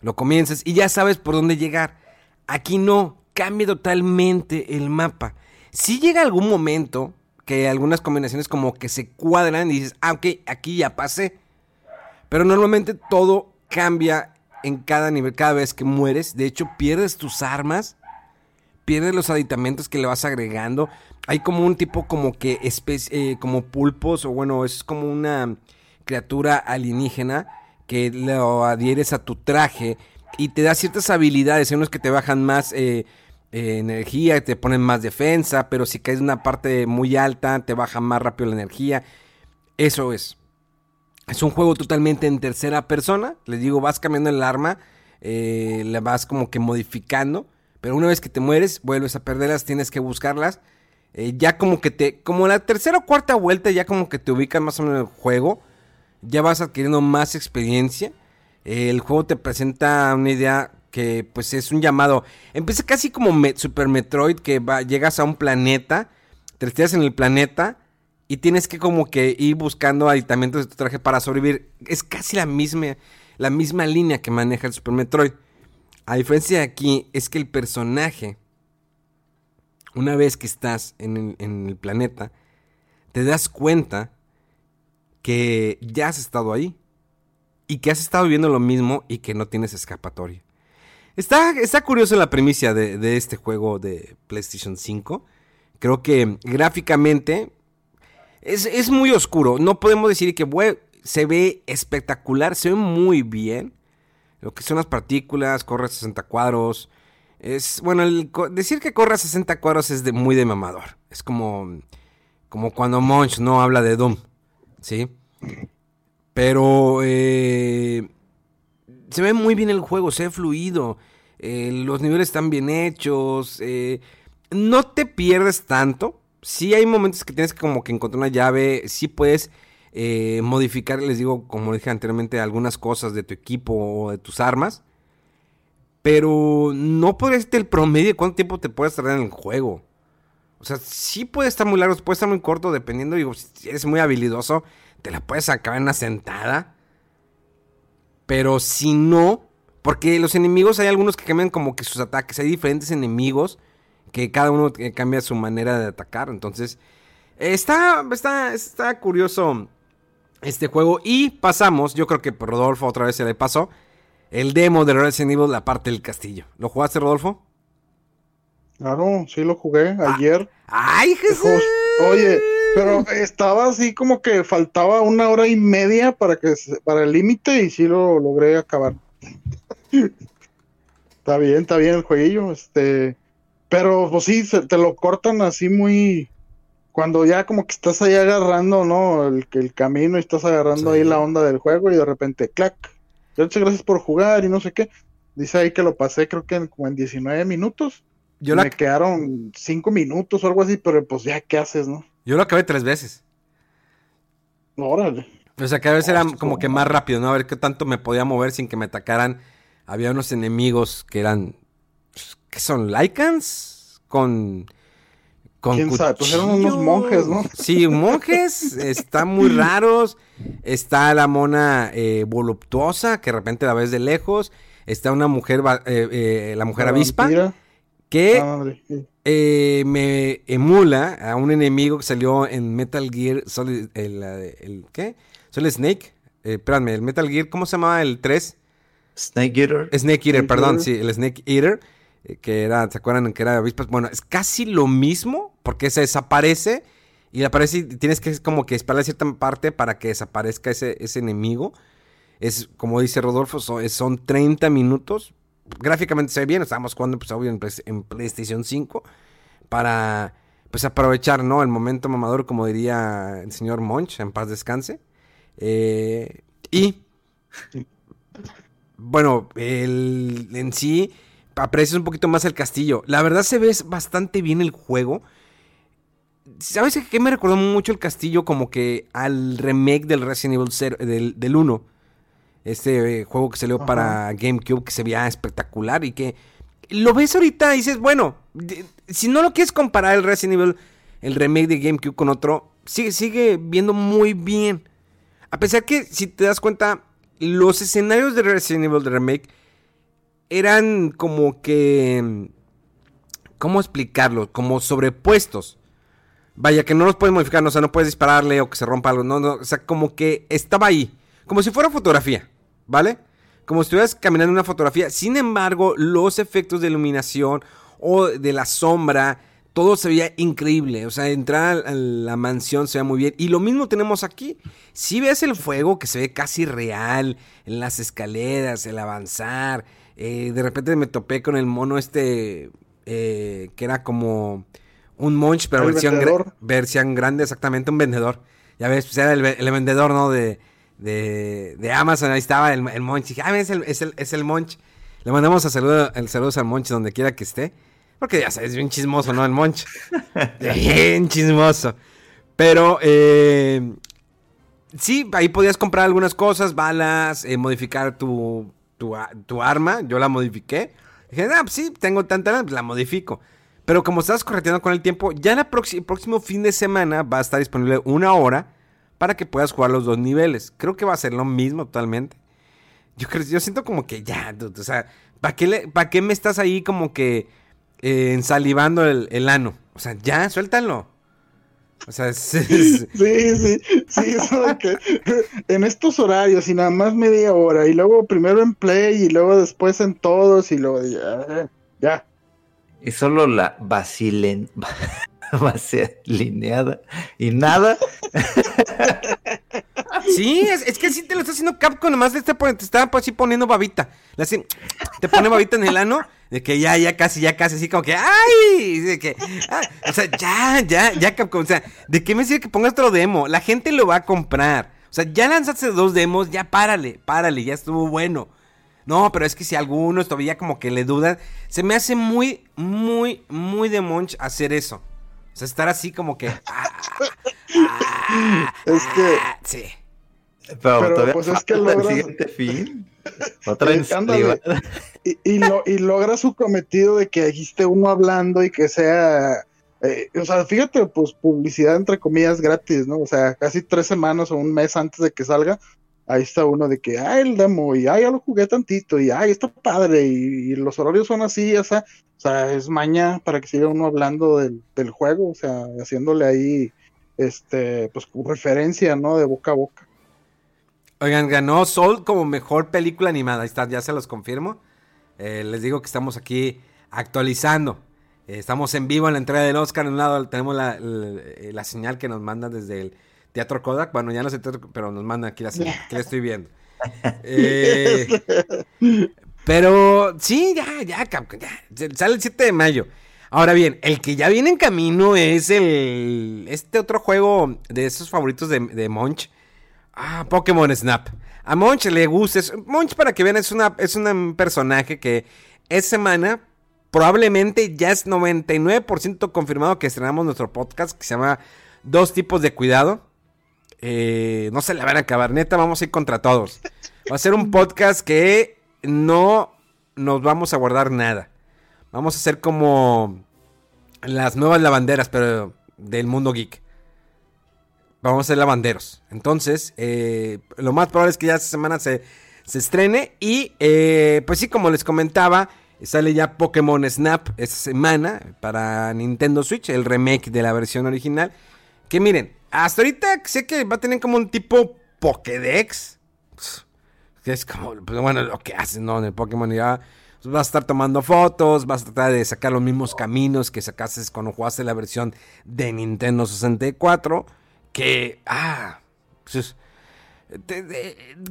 lo comienzas y ya sabes por dónde llegar. Aquí no, cambia totalmente el mapa. Si llega algún momento que algunas combinaciones como que se cuadran y dices, ah, ok, aquí ya pasé. Pero normalmente todo cambia en cada nivel, cada vez que mueres. De hecho, pierdes tus armas, pierdes los aditamentos que le vas agregando. Hay como un tipo como que especie, eh, como pulpos, o bueno, es como una criatura alienígena que lo adhieres a tu traje y te da ciertas habilidades. Hay unos que te bajan más eh, eh, energía, te ponen más defensa, pero si caes en una parte muy alta, te baja más rápido la energía. Eso es. Es un juego totalmente en tercera persona. Les digo, vas cambiando el arma, eh, la vas como que modificando. Pero una vez que te mueres, vuelves a perderlas, tienes que buscarlas. Eh, ya como que te. Como la tercera o cuarta vuelta, ya como que te ubicas más o menos en el juego. Ya vas adquiriendo más experiencia. el juego te presenta una idea que pues es un llamado. Empieza casi como Super Metroid, que va, llegas a un planeta, te retiras en el planeta y tienes que como que ir buscando aditamentos de tu traje para sobrevivir. Es casi la misma, la misma línea que maneja el Super Metroid. A diferencia de aquí, es que el personaje, una vez que estás en el, planeta, te das cuenta que ya has estado ahí. Y que has estado viviendo lo mismo y que no tienes escapatoria. Está, está curioso la premisa de, de, este juego de PlayStation 5. Creo que gráficamente es, muy oscuro. No podemos decir que se ve espectacular, se ve muy bien. Lo que son las partículas, corre a 60 cuadros. Es, bueno, decir que corre a 60 cuadros es de, muy de mamador. Es como, como cuando Monch no habla de Doom, ¿sí? Pero eh, se ve muy bien el juego, se ve fluido. Eh, los niveles están bien hechos. Eh, no te pierdes tanto sí hay momentos que tienes como que encontrar una llave, sí puedes eh, modificar, les digo, como dije anteriormente, algunas cosas de tu equipo o de tus armas. Pero no puedes el promedio de cuánto tiempo te puedes tardar en el juego. O sea, sí puede estar muy largo, puede estar muy corto, dependiendo, digo, si eres muy habilidoso, te la puedes acabar en una sentada. Pero si no, porque los enemigos hay algunos que cambian como que sus ataques, hay diferentes enemigos que cada uno cambia su manera de atacar. Entonces, está, está, está curioso este juego. Y pasamos, yo creo que Rodolfo otra vez se le pasó, el demo de Resident Evil, la parte del castillo. ¿Lo jugaste, Rodolfo? Claro, sí lo jugué ah, ayer. ¡Ay, Jesús! Oye, pero estaba así como que faltaba una hora y media para que para el límite y sí lo logré acabar. está bien, está bien el jueguillo. Este, pero pues sí, te lo cortan así muy... Cuando ya como que estás ahí agarrando, ¿no? El, el camino y estás agarrando ahí la onda del juego y de repente, clac. Muchas gracias por jugar y no sé qué. Dice ahí que lo pasé creo que en, como en 19 minutos. Yo Me quedaron 5 minutos o algo así, pero pues ya, ¿qué haces, no? Yo lo acabé tres veces. Órale. O sea, cada vez era como que más rápido, ¿no? A ver qué tanto me podía mover sin que me atacaran. Había unos enemigos que eran. ¿Qué son? ¿Lycans? Con. Con ¿Quién sabe? Pues eran unos monjes, ¿no? Sí, monjes. están muy raros. Está la mona eh, voluptuosa, que de repente la ves de lejos. Está una mujer, eh, eh, la mujer avispa. Que eh, me emula a un enemigo que salió en Metal Gear Solid, el, ¿qué? Solid Snake. Eh, espérame, el Metal Gear, ¿cómo se llamaba el 3? Snake Eater. Snake Eater, perdón, sí, el Snake Eater. Eh, que era, ¿se acuerdan que era avispas? Bueno, es casi lo mismo porque se desaparece y aparece y tienes que como que esperar cierta parte para que desaparezca ese, ese enemigo. Es, como dice Rodolfo, son, son 30 minutos, gráficamente se ve bien, estábamos jugando pues obvio en, PlayStation 5 para pues aprovechar, ¿no? El momento mamador, como diría el señor Monch, en paz descanse. Eh, y bueno, el, en sí aprecias un poquito más el castillo. La verdad se ve bastante bien el juego. ¿Sabes qué me recordó mucho el castillo? Como que al remake del Resident Evil 0, del, del 1 este eh, juego que salió para GameCube que se veía espectacular y que lo ves ahorita y dices, bueno, si no lo quieres comparar el Resident Evil, el remake de GameCube con otro, sigue, sigue viendo muy bien. A pesar que, si te das cuenta, los escenarios de Resident Evil de remake eran como que... ¿Cómo explicarlo? Como sobrepuestos. Vaya, que no los puedes modificar, o sea, no puedes dispararle o que se rompa algo, no, no, o sea, como que estaba ahí. Como si fuera fotografía, ¿vale? Como si estuvieras caminando en una fotografía. Sin embargo, los efectos de iluminación o de la sombra, todo se veía increíble. O sea, entrar a la mansión se ve muy bien. Y lo mismo tenemos aquí. Si ves el fuego que se ve casi real en las escaleras, el avanzar. Eh, de repente me topé con el mono este eh, que era como un munch, pero versión, versión, grande, exactamente, un vendedor. Ya ves, pues era el, el vendedor, ¿no? De, de, de Amazon, ahí estaba el, el Monch. Dije, ah, es el, es, el, es el Monch. Le mandamos a saludo, el saludos al Monch donde quiera que esté. Porque ya sabes, bien chismoso, ¿no? El Monch. bien chismoso. Pero, eh, sí, ahí podías comprar algunas cosas, balas, eh, modificar tu, tu, tu, arma. Yo la modifiqué. Dije, ah, pues sí, tengo tanta, pues la modifico. Pero como estás correteando con el tiempo, ya el próximo fin de semana va a estar disponible una hora para que puedas jugar los dos niveles. Creo que va a ser lo mismo totalmente. Yo, creo, yo siento como que ya, o sea, ¿para qué, qué me estás ahí como que eh, ensalivando el, ano? O sea, ya, suéltalo. O sea, sí, sí, sí, sí, eso de que en estos horarios y nada más media hora y luego primero en play y luego después en todos y luego ya, ya. Y solo la vacilen va a ser lineada y nada. Sí, es, que así te lo está haciendo Capcom, nomás te está, te está así poniendo babita. te pone babita en el ano, de que ya, ya casi, ya casi, así como que, ¡ay! De que, ah, o sea, ya, ya, ya Capcom, o sea, ¿de qué me sirve que pongas otro demo? La gente lo va a comprar. O sea, ya lanzaste dos demos, ya párale, párale, ya estuvo bueno. No, pero es que si alguno todavía como que le dudan, se me hace muy, muy, muy de monch hacer eso. O sea, estar así como que. Ah, ah, es que. Ah, sí. Pero, todavía pues es que logra... el siguiente fin. Otra y, y, lo, y logra su cometido de que dijiste uno hablando y que sea. Eh, o sea, fíjate, pues publicidad entre comillas gratis, ¿no? O sea, casi tres semanas o un mes antes de que salga, ahí está uno de que, ay, el demo, y ay, ya lo jugué tantito, y ay, está padre, y, los horarios son así, o sea, o sea, es maña para que siga uno hablando del, juego, o sea, haciéndole ahí, este, pues, referencia, ¿no? De boca a boca. Oigan, ganó Soul como mejor película animada, ahí está, ya se los confirmo. Eh, les digo que estamos aquí actualizando. Eh, estamos en vivo en la entrega del Oscar. En un lado tenemos la, la señal que nos manda desde el Teatro Kodak, bueno, ya no sé, pero nos mandan aquí la serie, que la estoy viendo. Eh, pero sí, ya, ya, ya, sale el 7 de mayo. Ahora bien, el que ya viene en camino es el este otro juego de esos favoritos de, de Monch. Ah, Pokémon Snap. A Monch le gusta. Monch, para que vean, es, una, es un personaje que es semana. Probablemente ya es 99% confirmado que estrenamos nuestro podcast que se llama Dos tipos de cuidado. eh, no se la van a acabar. Neta, vamos a ir contra todos. Va a ser un podcast que no nos vamos a guardar nada. Vamos a hacer como las nuevas lavanderas, pero del mundo geek. Vamos a ser lavanderos. Entonces, eh, lo más probable es que ya esta semana se, se estrene. Y eh, pues sí, como les comentaba, sale ya Pokémon Snap esta semana para Nintendo Switch, el remake de la versión original. Que miren, hasta ahorita sé que va a tener como un tipo Pokédex. Que es como, pues, bueno, lo que hacen, ¿no? En el Pokémon ya pues, vas a estar tomando fotos, vas a tratar de sacar los mismos caminos que sacaste cuando jugaste la versión de Nintendo 64. Que, ah, pues,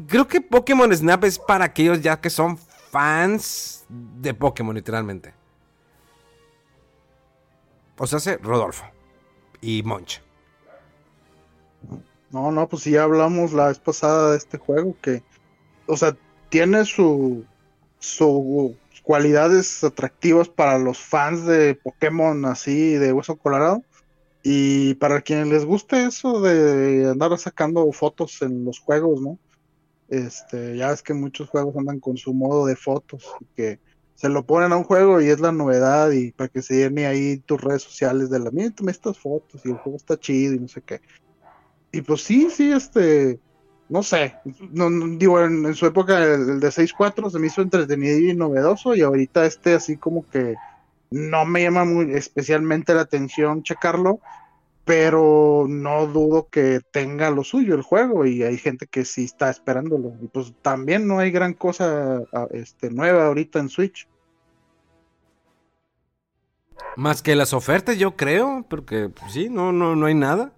creo que Pokémon Snap es para aquellos ya que son fans de Pokémon, literalmente. O sea, hace Rodolfo y Monch. No, no, pues ya hablamos la vez pasada de este juego que, o sea, tiene su, su cualidades atractivas para los fans de Pokémon así de hueso colorado y para quienes les guste eso de andar sacando fotos en los juegos, ¿no? Este, ya es que muchos juegos andan con su modo de fotos, que se lo ponen a un juego y es la novedad y para que se llene ahí tus redes sociales de la, mira, me estas fotos y el juego está chido y no sé qué. Y pues sí, sí, este, no sé, digo, en, su época el, de 6.4 se me hizo entretenido y novedoso y ahorita este así como que no me llama muy especialmente la atención checarlo, pero no dudo que tenga lo suyo el juego y hay gente que sí está esperándolo. Y pues también no hay gran cosa este, nueva ahorita en Switch. Más que las ofertas, yo creo, porque pues, sí, no, no, no hay nada.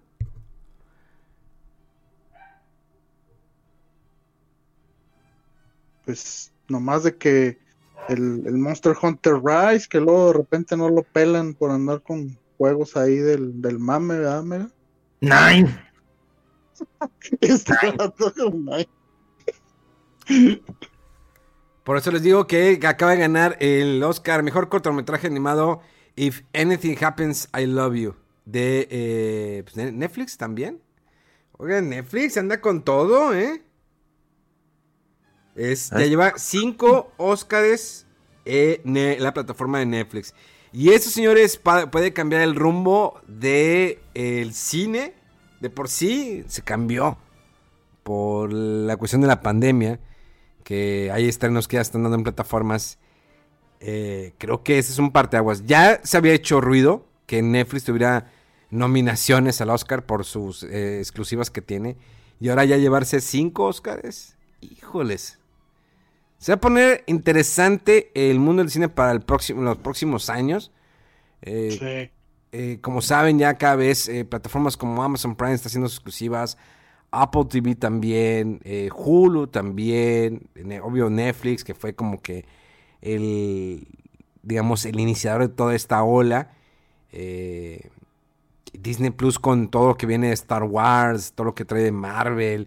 Pues nomás de que el, Monster Hunter Rise, que luego de repente no lo pelan por andar con juegos ahí del, del mame, ¿verdad, Mega? Nine. Por eso les digo que acaba de ganar el Oscar Mejor Cortometraje Animado If Anything Happens, I Love You. De, eh, pues, Netflix también. Oigan, Netflix anda con todo, ¿eh? Es, ya lleva cinco Oscars en la plataforma de Netflix. Y eso, señores, puede cambiar el rumbo del el cine. De por sí se cambió por la cuestión de la pandemia. Que hay estrenos que ya están dando en plataformas. Eh, creo que ese es un parteaguas. Ya se había hecho ruido que Netflix tuviera nominaciones al Oscar por sus eh, exclusivas que tiene. Y ahora ya llevarse cinco Oscars. Híjoles. Se va a poner interesante el mundo del cine para el próximo, los próximos años. Eh, sí. Eh, como saben, ya cada vez eh, plataformas como Amazon Prime están haciendo exclusivas. Apple TV también. Hulu también. obvio Netflix, que fue como que el, digamos, el iniciador de toda esta ola. Disney Plus con todo lo que viene de Star Wars, todo lo que trae de Marvel.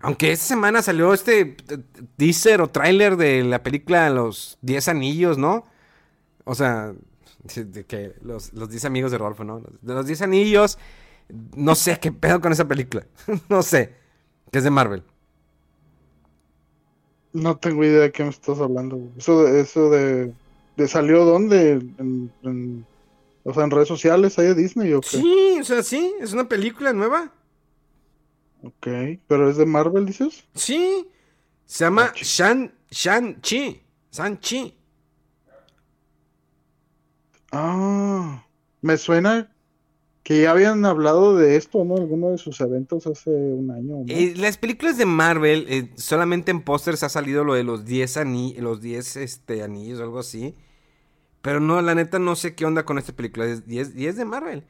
Aunque esta semana salió este teaser o tráiler de la película Los 10 Anillos, ¿no? O sea, de que los, los 10 amigos de Rodolfo, ¿no? De los 10 Anillos, no sé qué pedo con esa película. no sé. Que es de Marvel. No tengo idea de qué me estás hablando. Eso de, eso de, de salió dónde? En, o sea, en redes sociales, hay de Disney o qué? Sí, o sea, sí, es una película nueva. Ok, pero es de Marvel, dices? Sí, se llama Shan, Shang-Chi. Shang-Chi. Ah, me suena que ya habían hablado de esto, ¿no? Alguno de sus eventos hace un año. Eh, las películas de Marvel, eh, solamente en pósters ha salido lo de los 10 anillos, los 10 este, anillos o algo así. Pero no, la neta no sé qué onda con esta película. Es 10, 10 de Marvel.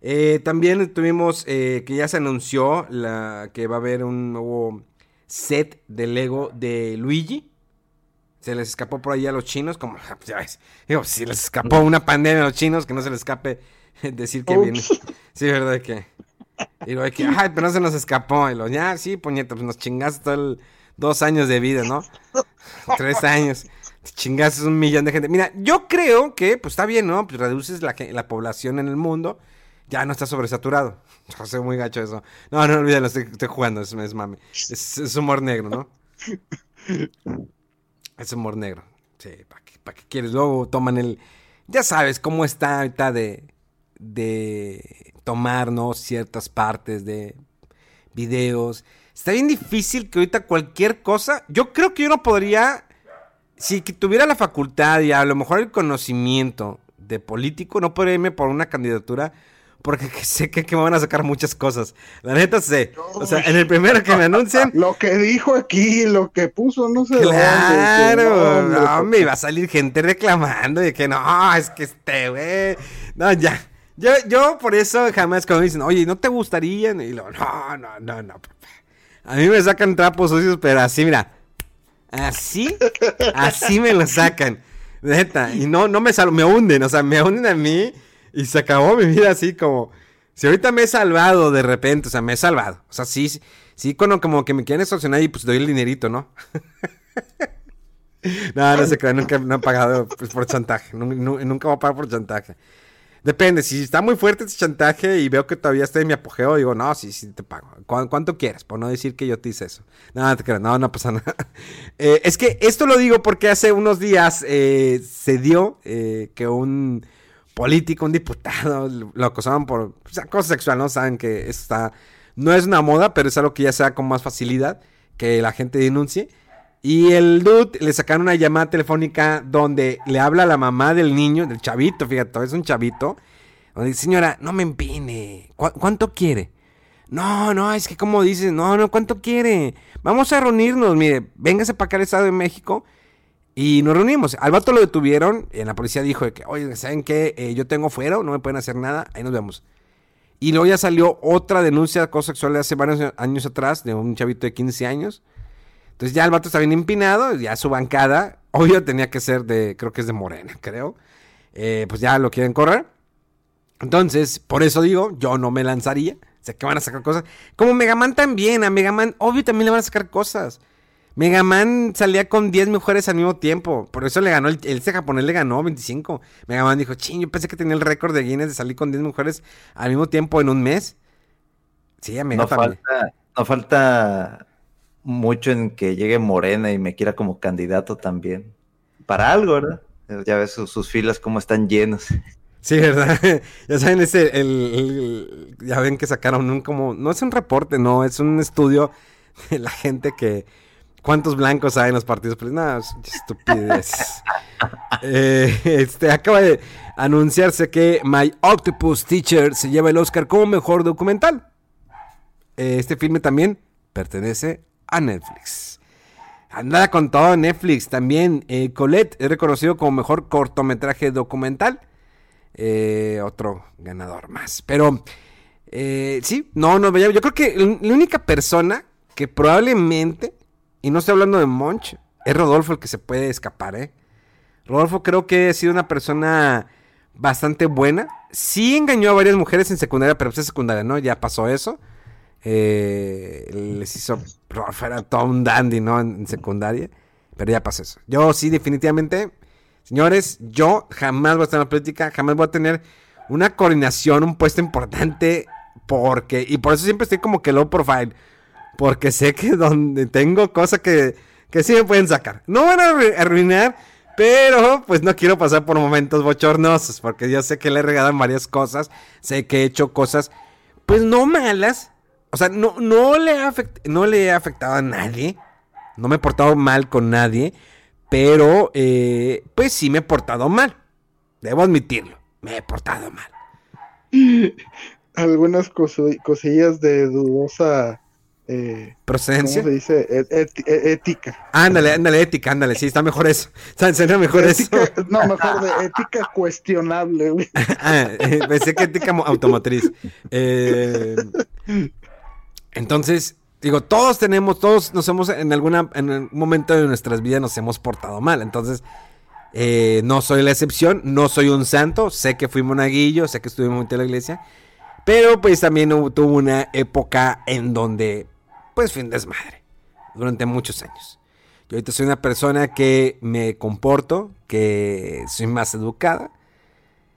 Eh, también tuvimos que ya se anunció la, que va a haber un nuevo set de Lego de Luigi. Se les escapó por ahí a los chinos, como ya ves, digo, si les escapó una pandemia a los chinos, que no se les escape decir que viene. Sí, verdad que. Y luego que, ay, pero no se nos escapó. Y lo, ya, sí, puñeta, pues nos chingaste todo el, dos años de vida, ¿no? Tres años. Te chingaste un millón de gente. Mira, yo creo que, pues está bien, ¿no? Pues reduces la, la población en el mundo ya no está sobresaturado. Yo sé muy gacho eso. No, no olvídalo, estoy, estoy jugando, es, es mame. Es, es humor negro, ¿no? Es humor negro. Sí, ¿para qué, pa qué quieres? Luego toman el... Ya sabes cómo está ahorita de, de tomar, ¿no? Ciertas partes de videos. Está bien difícil que ahorita cualquier cosa... Yo creo que yo no podría... Si tuviera la facultad y a lo mejor el conocimiento de político, no podría irme por una candidatura porque sé que, que, me van a sacar muchas cosas. La neta sé. O sea, en el primero que me anuncian. Lo que dijo aquí, lo que puso, no sé. Claro, dónde, no, me iba a salir gente reclamando de que no, es que este, güey. No, ya. Yo, yo por eso jamás cuando me dicen, oye, ¿no te gustaría? Y lo, no, no, no, no. A mí me sacan trapos sucios, pero así, mira. Así, así me lo sacan. Neta. Y no, no me sal me hunden, o sea, me hunden a mí. Y se acabó mi vida así como... Si ahorita me he salvado de repente, o sea, me he salvado. O sea, sí, sí, cuando como que me quieren extorsionar y pues doy el dinerito, ¿no? no, no se crean, nunca no he pagado pues, por chantaje. Nunca, nunca voy a pagar por chantaje. Depende, si está muy fuerte ese chantaje y veo que todavía estoy en mi apogeo, digo, no, sí, sí te pago. ¿Cu ¿Cuánto quieres? Por no decir que yo te hice eso. No, te creas, no, no pasa nada. Eh, es que esto lo digo porque hace unos días eh, se dio eh, que un político, un diputado, lo acosaban por pues, acoso sexual, ¿no? Saben que está, no es una moda, pero es algo que ya sea con más facilidad que la gente denuncie. Y el dude le sacaron una llamada telefónica donde le habla a la mamá del niño, del chavito, fíjate, es un chavito. Donde dice, señora, no me empine. ¿Cu ¿Cuánto quiere? No, no, es que como dice, no, no, ¿cuánto quiere? Vamos a reunirnos, mire, véngase para acá al Estado de México y nos reunimos. Al vato lo detuvieron. En la policía dijo que, oye, ¿saben qué? Eh, yo tengo fuero, no me pueden hacer nada. Ahí nos vemos. Y luego ya salió otra denuncia de acoso sexual de hace varios años atrás, de un chavito de 15 años. Entonces ya el vato está bien empinado, ya su bancada, obvio tenía que ser de, creo que es de Morena, creo. Eh, pues ya lo quieren correr. Entonces, por eso digo, yo no me lanzaría. Sé que van a sacar cosas. Como Megaman también, a Megaman, obvio también le van a sacar cosas. Megaman salía con 10 mujeres al mismo tiempo. Por eso le ganó, el, ese japonés le ganó 25. Megaman dijo, ching, yo pensé que tenía el récord de Guinness de salir con 10 mujeres al mismo tiempo en un mes. Sí, a no falta, no falta mucho en que llegue Morena y me quiera como candidato también. Para algo, ¿verdad? Ya ves sus, sus filas como están llenos. Sí, ¿verdad? ya saben, ese, el, ya ven que sacaron un como, no es un reporte, no, es un estudio de la gente que ¿Cuántos blancos hay en los partidos? Pues nada, estupidez. eh, este, acaba de anunciarse que My Octopus Teacher se lleva el Oscar como mejor documental. Eh, este filme también pertenece a Netflix. Andada con todo Netflix también. Eh, Colette es reconocido como mejor cortometraje documental. Eh, otro ganador más. Pero sí, no, no, yo creo que la única persona que probablemente y no estoy hablando de Monch, es Rodolfo el que se puede escapar, ¿eh? Rodolfo creo que ha sido una persona bastante buena. Sí engañó a varias mujeres en secundaria, pero pues es secundaria, ¿no? Ya pasó eso. Eh, les hizo. Rodolfo era todo un dandy, ¿no? En, en, secundaria. Pero ya pasó eso. Yo sí, definitivamente. Señores, yo jamás voy a estar en la política, jamás voy a tener una coordinación, un puesto importante. Porque. Y por eso siempre estoy como que low profile. Porque sé que donde tengo cosas que, que sí me pueden sacar. No van a arruinar, pero pues no quiero pasar por momentos bochornosos. Porque yo sé que le he regalado varias cosas. Sé que he hecho cosas, pues no malas. O sea, no, no, le, ha no le he afectado a nadie. No me he portado mal con nadie. Pero, eh, pues sí me he portado mal. Debo admitirlo. Me he portado mal. Algunas cosillas de dudosa eh, ¿Procedencia? ¿Cómo se dice? Et, et, et, ética. Ándale, ándale, ética, ándale, sí, está mejor eso. Sería mejor ética, eso. No, mejor de ética cuestionable, güey. ah, eh, pensé que ética automotriz. Eh, entonces, digo, todos tenemos, todos nos hemos, en alguna, en algún momento de nuestras vidas nos hemos portado mal. Entonces, eh, no soy la excepción, no soy un santo, sé que fui monaguillo, sé que estuve muy en la iglesia. Pero pues también tuvo una época en donde pues fui un desmadre durante muchos años. Yo ahorita soy una persona que me comporto, que soy más educada.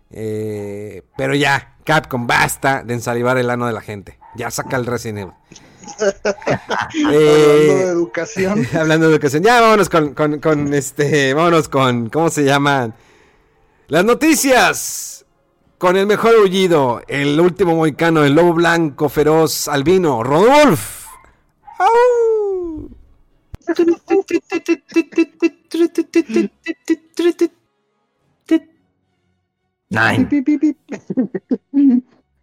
Eh, pero ya, Capcom, basta de ensalivar el ano de la gente. Ya saca el Resident Evil. hablando de educación. hablando de educación. Ya vámonos con, con, con este. Vámonos con. ¿Cómo se llaman? Las noticias. Con el mejor aullido. El último moicano. El lobo blanco feroz albino. Rodolf.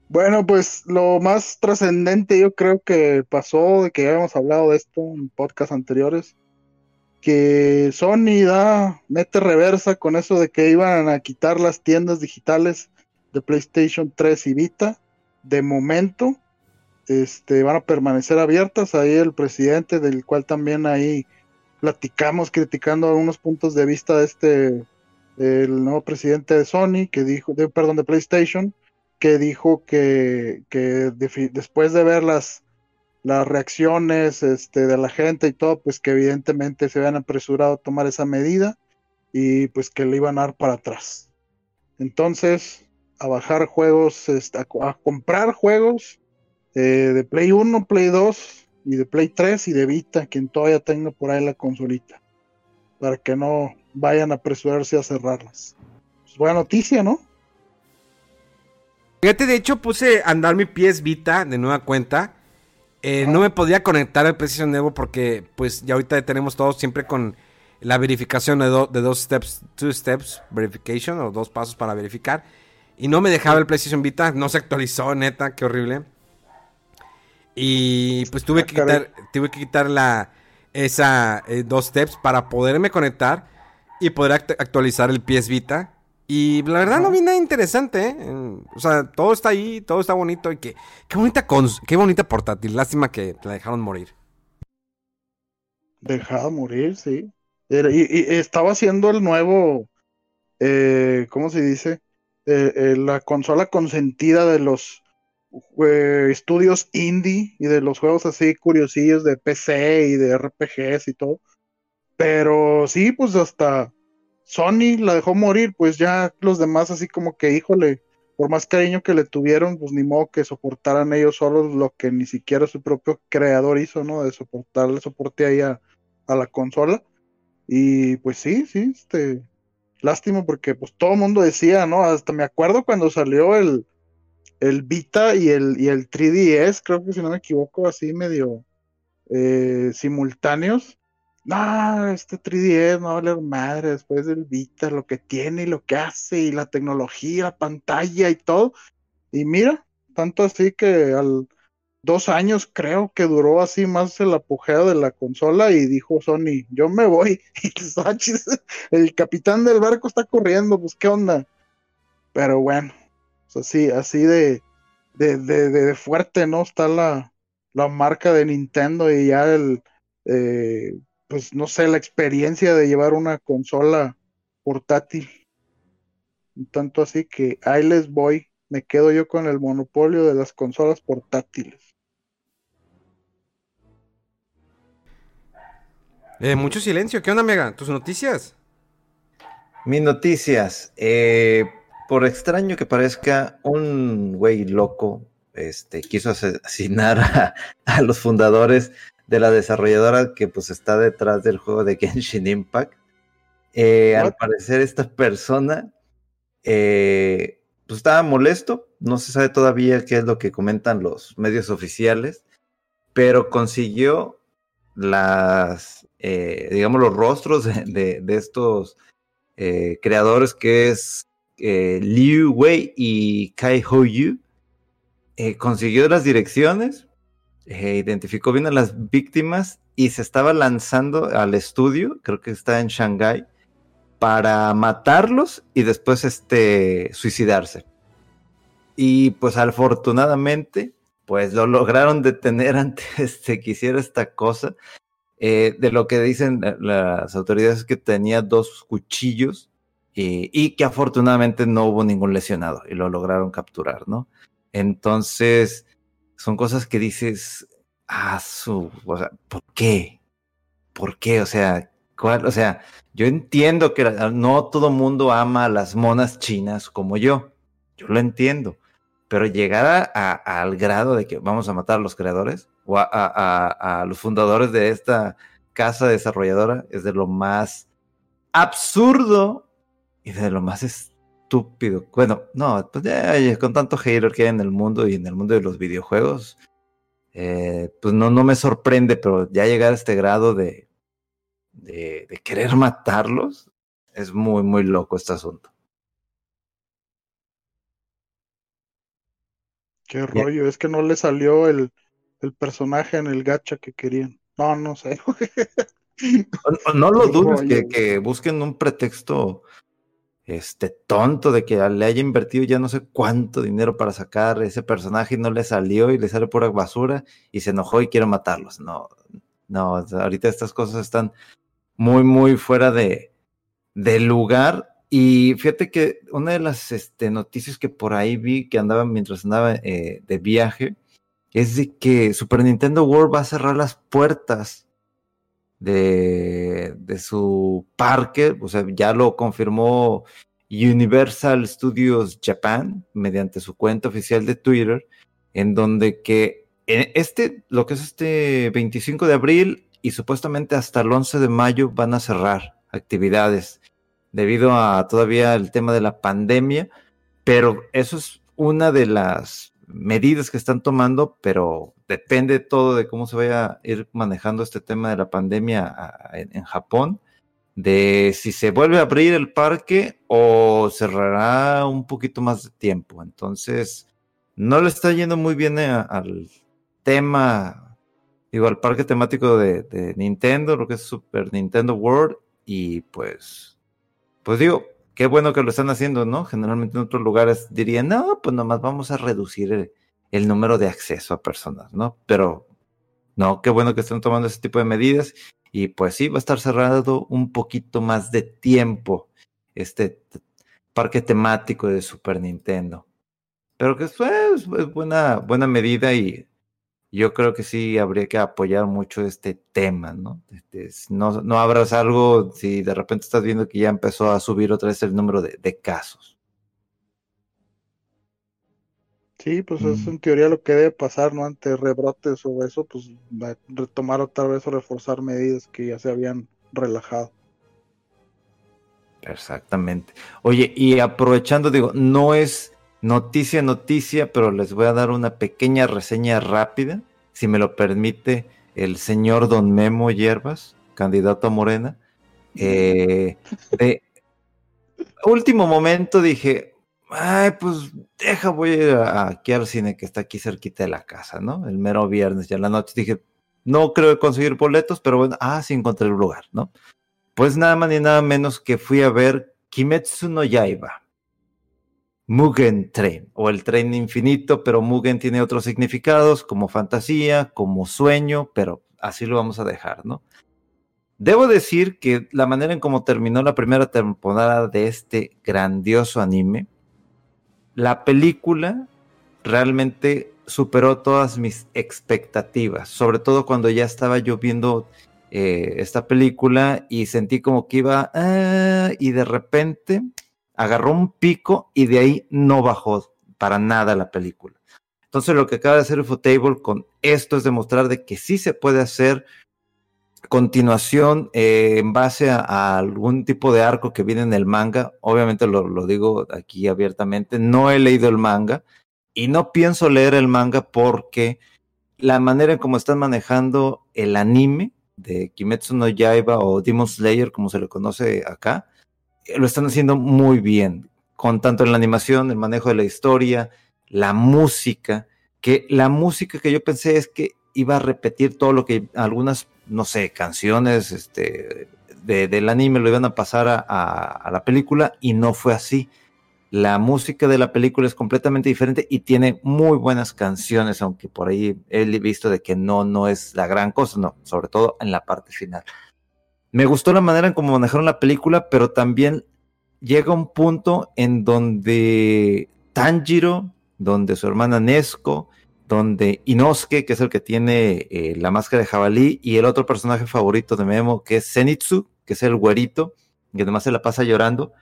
Bueno, pues lo más trascendente yo creo que pasó, de que habíamos hablado de esto en podcasts anteriores, que Sony da, mete reversa con eso de que iban a quitar las tiendas digitales de PlayStation 3 y Vita. De momento, este, van a permanecer abiertas. Ahí el presidente, del cual también ahí platicamos criticando algunos puntos de vista de este, el nuevo presidente de Sony, que dijo, de, perdón, de PlayStation, que dijo que, que después de ver las, las reacciones este, de la gente y todo, pues que evidentemente se habían apresurado a tomar esa medida y pues que le iban a dar para atrás. Entonces, a bajar juegos, este, a comprar juegos eh, de Play 1, Play 2 y de Play 3 y de Vita, quien todavía tenga por ahí la consolita, para que no vayan a apresurarse a cerrarlas. Pues buena noticia, ¿no? Fíjate, de hecho puse a andar mi PS Vita de nueva cuenta. Eh, no me podía conectar al PlayStation Evo porque pues ya ahorita tenemos todos siempre con la verificación de, do- de dos steps, two steps verification o dos pasos para verificar. Y no me dejaba el PlayStation Vita, no se actualizó, neta, qué horrible. Y pues tuve Ah, que quitar, tuve que quitar la, esa eh, dos steps para poderme conectar y poder act- actualizar el PS Vita. Y la verdad no vi nada interesante, ¿eh? O sea, todo está ahí, todo está bonito y que qué bonita cons- qué bonita portátil. Lástima que la dejaron morir. Dejada morir, sí. Era- y, y estaba haciendo el nuevo, eh, ¿cómo se dice? Eh, la consola consentida de los estudios indie y de los juegos así curiosillos de PC y de RPGs y todo. Pero sí, pues hasta Sony la dejó morir, pues ya los demás así como que, híjole, por más cariño que le tuvieron, pues ni modo que soportaran ellos solos lo que ni siquiera su propio creador hizo, ¿no? De soportarle soporte ahí a, a la consola. Y pues sí, sí, este, lástima porque pues todo el mundo decía, ¿no? Hasta me acuerdo cuando salió el, el Vita y el, y el 3DS, creo que si no me equivoco, así medio eh, simultáneos. No, este 3DS no va a valer madre después del Vita, lo que tiene y lo que hace y la tecnología, la pantalla y todo. Y mira, tanto así que al dos años creo que duró así más el apogeo de la consola y dijo Sony, yo me voy. Y el capitán del barco está corriendo, pues qué onda. Pero bueno, pues así, así de, de, de, de fuerte, ¿no? Está la, la marca de Nintendo y ya el, eh, pues no sé, la experiencia de llevar una consola portátil. Tanto así que ahí les voy. Me quedo yo con el monopolio de las consolas portátiles. Eh, mucho silencio. ¿Qué onda, Mega? ¿Tus noticias? Mis noticias. eh, por extraño que parezca, un güey loco este, quiso asesinar a, a los fundadores de la desarrolladora que pues está detrás del juego de Genshin Impact. Eh, al parecer esta persona eh, pues estaba molesto, no se sabe todavía qué es lo que comentan los medios oficiales, pero consiguió las, eh, digamos, los rostros de, de- de estos creadores que es eh, Liu Wei y Kai Ho Yu. Eh, consiguió las direcciones, eh, identificó bien a las víctimas y se estaba lanzando al estudio, creo que está en Shanghái, para matarlos y después este, suicidarse. Y pues afortunadamente, pues lo lograron detener antes de que hiciera esta cosa. De lo que dicen las autoridades es que tenía dos cuchillos eh, y que afortunadamente no hubo ningún lesionado y lo lograron capturar, ¿no? Entonces, son cosas que dices, ah, su, ¿por qué? ¿Por qué? O sea, ¿cuál? O sea, yo entiendo que no todo mundo ama a las monas chinas como yo, yo lo entiendo, pero llegar al grado de que vamos a matar a los creadores o a, los fundadores de esta casa desarrolladora es de lo más absurdo y de lo más estúpido. Bueno, no, pues ya, con tanto hater que hay en el mundo y en el mundo de los videojuegos, eh, pues no, no me sorprende, pero ya llegar a este grado de, de, de querer matarlos es muy, muy loco este asunto. Qué rollo, es que no le salió el, el, personaje en el gacha que querían. No, no sé. no, lo dudes que, que, busquen un pretexto este tonto de que le haya invertido ya no sé cuánto dinero para sacar ese personaje y no le salió y le sale pura basura y se enojó y quiere matarlos. No, no, ahorita estas cosas están muy, muy fuera de, lugar y fíjate que una de las este, noticias que por ahí vi que andaba mientras andaba eh, de viaje es de que Super Nintendo World va a cerrar las puertas de, de su parque, o sea, ya lo confirmó Universal Studios Japan mediante su cuenta oficial de Twitter, en donde que este, lo que es este 25 de abril y supuestamente hasta el 11 de mayo van a cerrar actividades debido a todavía el tema de la pandemia, pero eso es una de las medidas que están tomando, pero depende todo de cómo se vaya a ir manejando este tema de la pandemia en, Japón, de si se vuelve a abrir el parque o cerrará un poquito más de tiempo. Entonces, no le está yendo muy bien al tema, digo, al parque temático de, de Nintendo, lo que es Super Nintendo World, y pues pues digo, qué bueno que lo están haciendo, ¿no? Generalmente en otros lugares dirían, no, pues nomás vamos a reducir el, número de acceso a personas, ¿no? Pero no, qué bueno que están tomando ese tipo de medidas y pues sí, va a estar cerrado un poquito más de tiempo este parque temático de Super Nintendo. Pero que es, es buena, buena medida y yo creo que sí habría que apoyar mucho este tema, ¿no? Este, no, no abras algo si de repente estás viendo que ya empezó a subir otra vez el número de, casos. Sí, pues es mm. en teoría lo que debe pasar, ¿no? Ante rebrotes o eso, pues retomar otra vez o reforzar medidas que ya se habían relajado. Exactamente. Oye, y aprovechando, digo, no es noticia, noticia, pero les voy a dar una pequeña reseña rápida, si me lo permite el señor Don Memo Hierbas, candidato a Morena. Eh, último momento dije, ay, pues deja, voy a ir aquí al cine que está aquí cerquita de la casa, ¿no? El mero viernes, ya en la noche dije, no creo conseguir boletos, pero bueno, ah, sí encontré un lugar, ¿no? Pues nada más ni nada menos que fui a ver Kimetsu no Yaiba Mugen Train o el tren infinito, pero Mugen tiene otros significados como fantasía, como sueño, pero así lo vamos a dejar, ¿no? Debo decir que la manera en cómo terminó la primera temporada de este grandioso anime, la película realmente superó todas mis expectativas, sobre todo cuando ya estaba yo viendo eh, esta película y sentí como que iba, ah", y de repente agarró un pico y de ahí no bajó para nada la película. Entonces lo que acaba de hacer Ufotable con esto es demostrar de que sí se puede hacer continuación eh, en base a, algún tipo de arco que viene en el manga. Obviamente lo, lo, digo aquí abiertamente, no he leído el manga y no pienso leer el manga porque la manera en cómo están manejando el anime de Kimetsu no Yaiba o Demon Slayer, como se le conoce acá, lo están haciendo muy bien, con tanto en la animación, el manejo de la historia, la música, que la música que yo pensé es que iba a repetir todo lo que algunas, no sé, canciones este, del anime lo iban a pasar a, la película y no fue así. La música de la película es completamente diferente y tiene muy buenas canciones, aunque por ahí he visto de que no, no es la gran cosa, no, sobre todo en la parte final. Me gustó la manera en cómo manejaron la película, pero también llega un punto en donde Tanjiro, donde su hermana Nesco, donde Inosuke, que es el que tiene eh, la máscara de jabalí, y el otro personaje favorito de Memo, que es Zenitsu, que es el güerito, que además se la pasa llorando,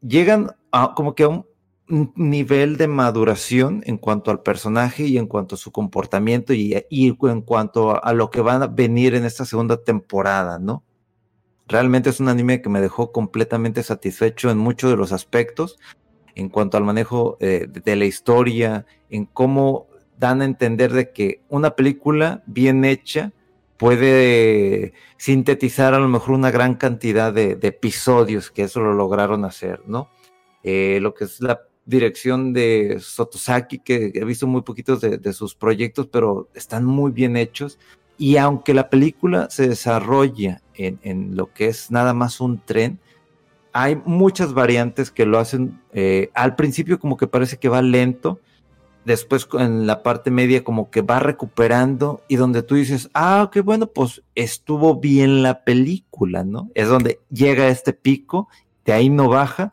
llegan a, como que a un nivel de maduración en cuanto al personaje y en cuanto a su comportamiento y, en cuanto a, lo que va a venir en esta segunda temporada, ¿no? Realmente es un anime que me dejó completamente satisfecho en muchos de los aspectos, en cuanto al manejo eh, de la historia, en cómo dan a entender de que una película bien hecha puede sintetizar a lo mejor una gran cantidad de, episodios, que eso lo lograron hacer, ¿no? Eh, lo que es la dirección de Sotosaki, que he visto muy poquitos de, sus proyectos, pero están muy bien hechos. Y aunque la película se desarrolla en, lo que es nada más un tren, hay muchas variantes que lo hacen eh, al principio como que parece que va lento, después en la parte media como que va recuperando y donde tú dices, ah, qué bueno, pues estuvo bien la película, ¿no? Es donde llega este pico, de ahí no baja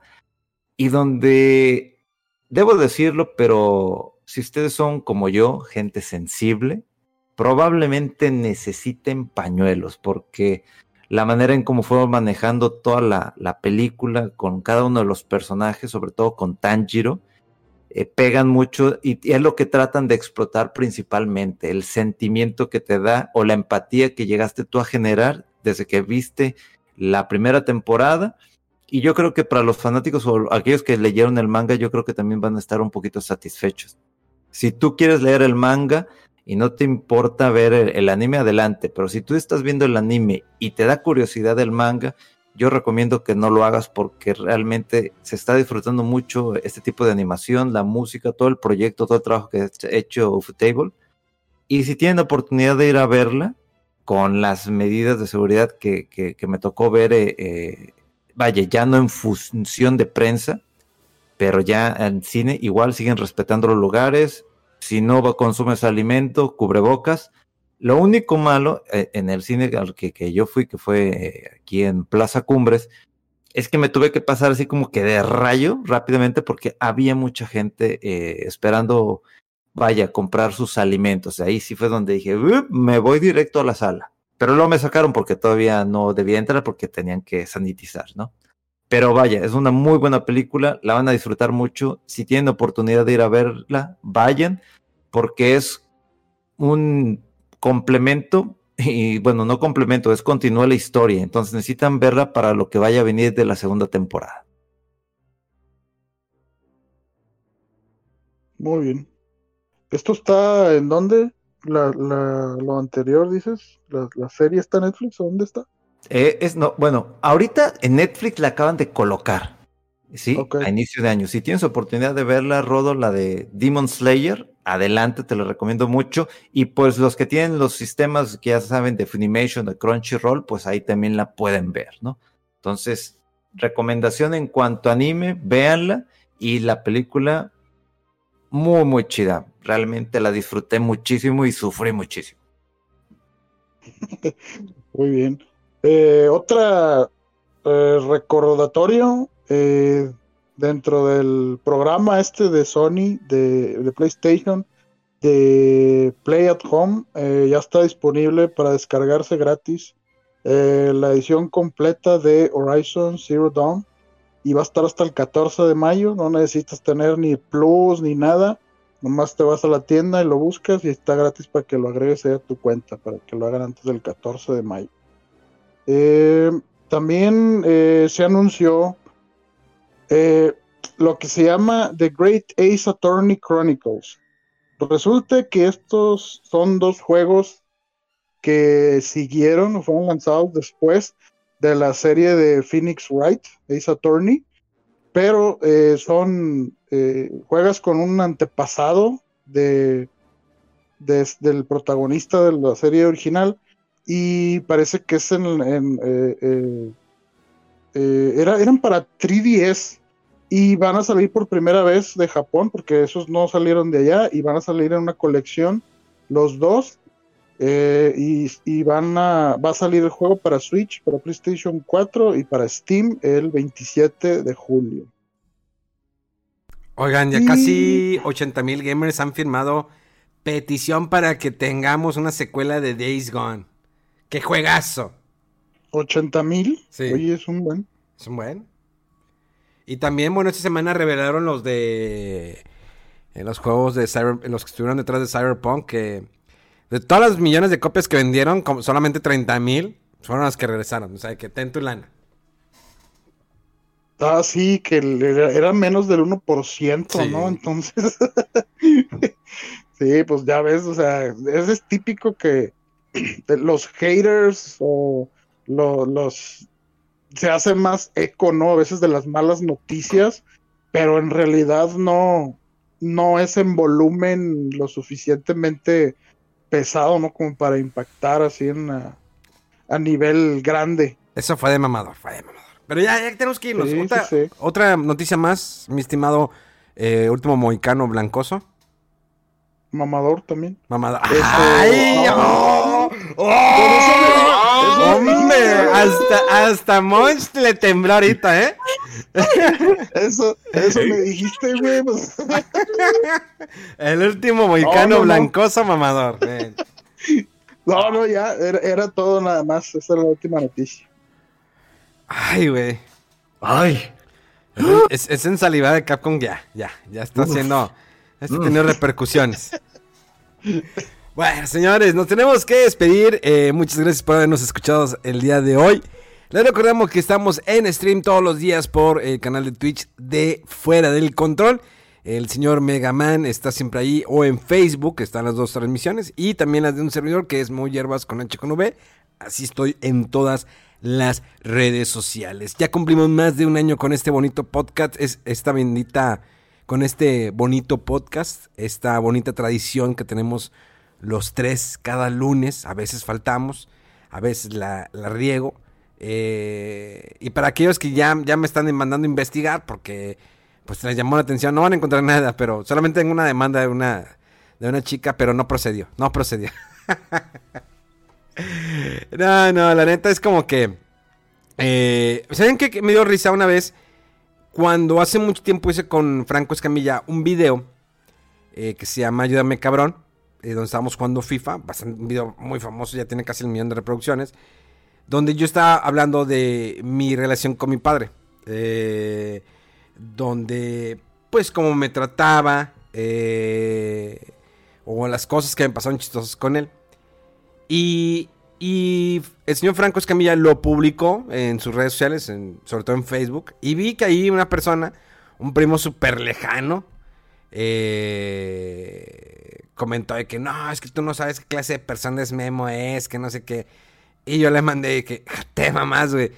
y donde Debo decirlo, pero si ustedes son como yo, gente sensible, probablemente necesiten pañuelos, porque la manera en cómo fueron manejando toda la, película con cada uno de los personajes, sobre todo con Tanjiro, eh, pegan mucho y, y, es lo que tratan de explotar principalmente, el sentimiento que te da o la empatía que llegaste tú a generar desde que viste la primera temporada y yo creo que para los fanáticos o aquellos que leyeron el manga, yo creo que también van a estar un poquito satisfechos. Si tú quieres leer el manga y no te importa ver el, anime, adelante. Pero si tú estás viendo el anime y te da curiosidad el manga, yo recomiendo que no lo hagas porque realmente se está disfrutando mucho este tipo de animación, la música, todo el proyecto, todo el trabajo que ha hecho Ufotable. Y si tienen la oportunidad de ir a verla, con las medidas de seguridad que, que, me tocó ver eh, eh vaya, ya no en función de prensa, pero ya en cine igual siguen respetando los lugares, si no consumes alimento, cubrebocas. Lo único malo eh, en el cine al que, yo fui, que fue eh, aquí en Plaza Cumbres, es que me tuve que pasar así como que de rayo rápidamente porque había mucha gente eh, esperando, vaya, comprar sus alimentos. Ahí sí fue donde dije, me voy directo a la sala. Pero luego me sacaron porque todavía no debía entrar porque tenían que sanitizar, ¿no? Pero vaya, es una muy buena película, la van a disfrutar mucho. Si tienen oportunidad de ir a verla, vayan, porque es un complemento, y bueno, no complemento, es continúa la historia. Entonces necesitan verla para lo que vaya a venir de la segunda temporada. Muy bien. ¿Esto está en dónde? La, la, lo anterior, dices, la, la, serie está en Netflix o dónde está? Eh, es no, bueno, ahorita en Netflix la acaban de colocar, sí, a inicio de año. Si tienes oportunidad de verla, Rodo, la de Demon Slayer, adelante, te lo recomiendo mucho. Y pues los que tienen los sistemas que ya saben de Funimation, de Crunchyroll, pues ahí también la pueden ver, ¿no? Entonces, recomendación en cuanto a anime, véanla y la película muy, muy chida. Realmente la disfruté muchísimo y sufrí muchísimo. muy bien. Eh, otra eh, recordatorio eh, dentro del programa este de Sony, de, PlayStation, de Play at Home, ya está disponible para descargarse gratis la edición completa de Horizon Zero Dawn y va a estar hasta el 14 de mayo. No necesitas tener ni plus ni nada. Nomás te vas a la tienda y lo buscas y está gratis para que lo agregues a tu cuenta, para que lo hagan antes del 14 de mayo. Eh, también eh, se anunció eh, lo que se llama The Great Ace Attorney Chronicles. Resulta que estos son dos juegos que siguieron o fueron lanzados después de la serie de Phoenix Wright, Ace Attorney, pero eh, son, eh, juegas con un antepasado de, del protagonista de la serie original y parece que es en, eh, era, eran para 3DS y van a salir por primera vez de Japón porque esos no salieron de allá y van a salir en una colección los dos eh, y, van a, va a salir el juego para Switch, para PlayStation 4 y para Steam el 27 de julio. Oigan, ya casi 80 mil gamers han firmado petición para que tengamos una secuela de Days Gone. ¡Qué juegazo! ¿80 mil? Sí. Oye, es un buen. Es un buen. Y también, bueno, esta semana revelaron los de. En los juegos de Cyber. En los que estuvieron detrás de Cyberpunk. Que. De todas las millones de copias que vendieron, como solamente 30 mil fueron las que regresaron. O sea, que ten tu lana. Ah, sí, que era, menos del 1%, ¿no? Entonces. sí, pues ya ves, o sea, ese es típico que los haters o los se hace más eco, ¿no? A veces de las malas noticias, pero en realidad no, no es en volumen lo suficientemente pesado, ¿no? Como para impactar así en a, nivel grande. Eso fue de mamador, fue de mamador. Pero ya, ya tenemos que irnos. otra, noticia más, mi estimado eh, último mohicano blancoso. Mamador también. Mamador. ¡Ay! ¡Oh! ¡Oh! ¡Hombre! Hasta, hasta Monch le tembló ahorita, ¿eh? Eso, eso me dijiste, güey. Pues. El último mohicano blancoso mamador. No, no, ya, era, era, todo nada más. Esa era la última noticia. Ay, güey. Ay. Es, es, en saliva de Capcom, ya, ya, ya está haciendo. Está teniendo repercusiones. Bueno, señores, nos tenemos que despedir. Eh, muchas gracias por habernos escuchado el día de hoy. Les recordamos que estamos en stream todos los días por el canal de Twitch de Fuera del Control. El señor Megaman está siempre ahí o en Facebook, están las dos transmisiones. Y también las de un servidor que es Muy Hierbas con H con V. Así estoy en todas las redes sociales. Ya cumplimos más de un año con este bonito podcast. Es esta bendita, con este bonito podcast, esta bonita tradición que tenemos los tres cada lunes, a veces faltamos, a veces la, riego. Eh, y para aquellos que ya, ya me están mandando a investigar, porque pues les llamó la atención, no van a encontrar nada, pero solamente tengo una demanda de una, de una chica, pero no procedió, no procedió. no, no, la neta es como que... Eh, ¿Saben qué me dio risa una vez? Cuando hace mucho tiempo hice con Franco Escamilla un video eh, que se llama Ayúdame cabrón donde estábamos jugando FIFA, bastante, un video muy famoso, ya tiene casi el millón de reproducciones, donde yo estaba hablando de mi relación con mi padre, eh, donde pues como me trataba, eh, o las cosas que me pasaron chistosas con él. Y, y el señor Franco Escamilla lo publicó en sus redes sociales, sobre todo en Facebook, y vi que ahí una persona, un primo súper lejano, eh, comentó de que no, es que tú no sabes qué clase de persona es Memo es, que no sé qué. Y yo le mandé que, te mamás, güey.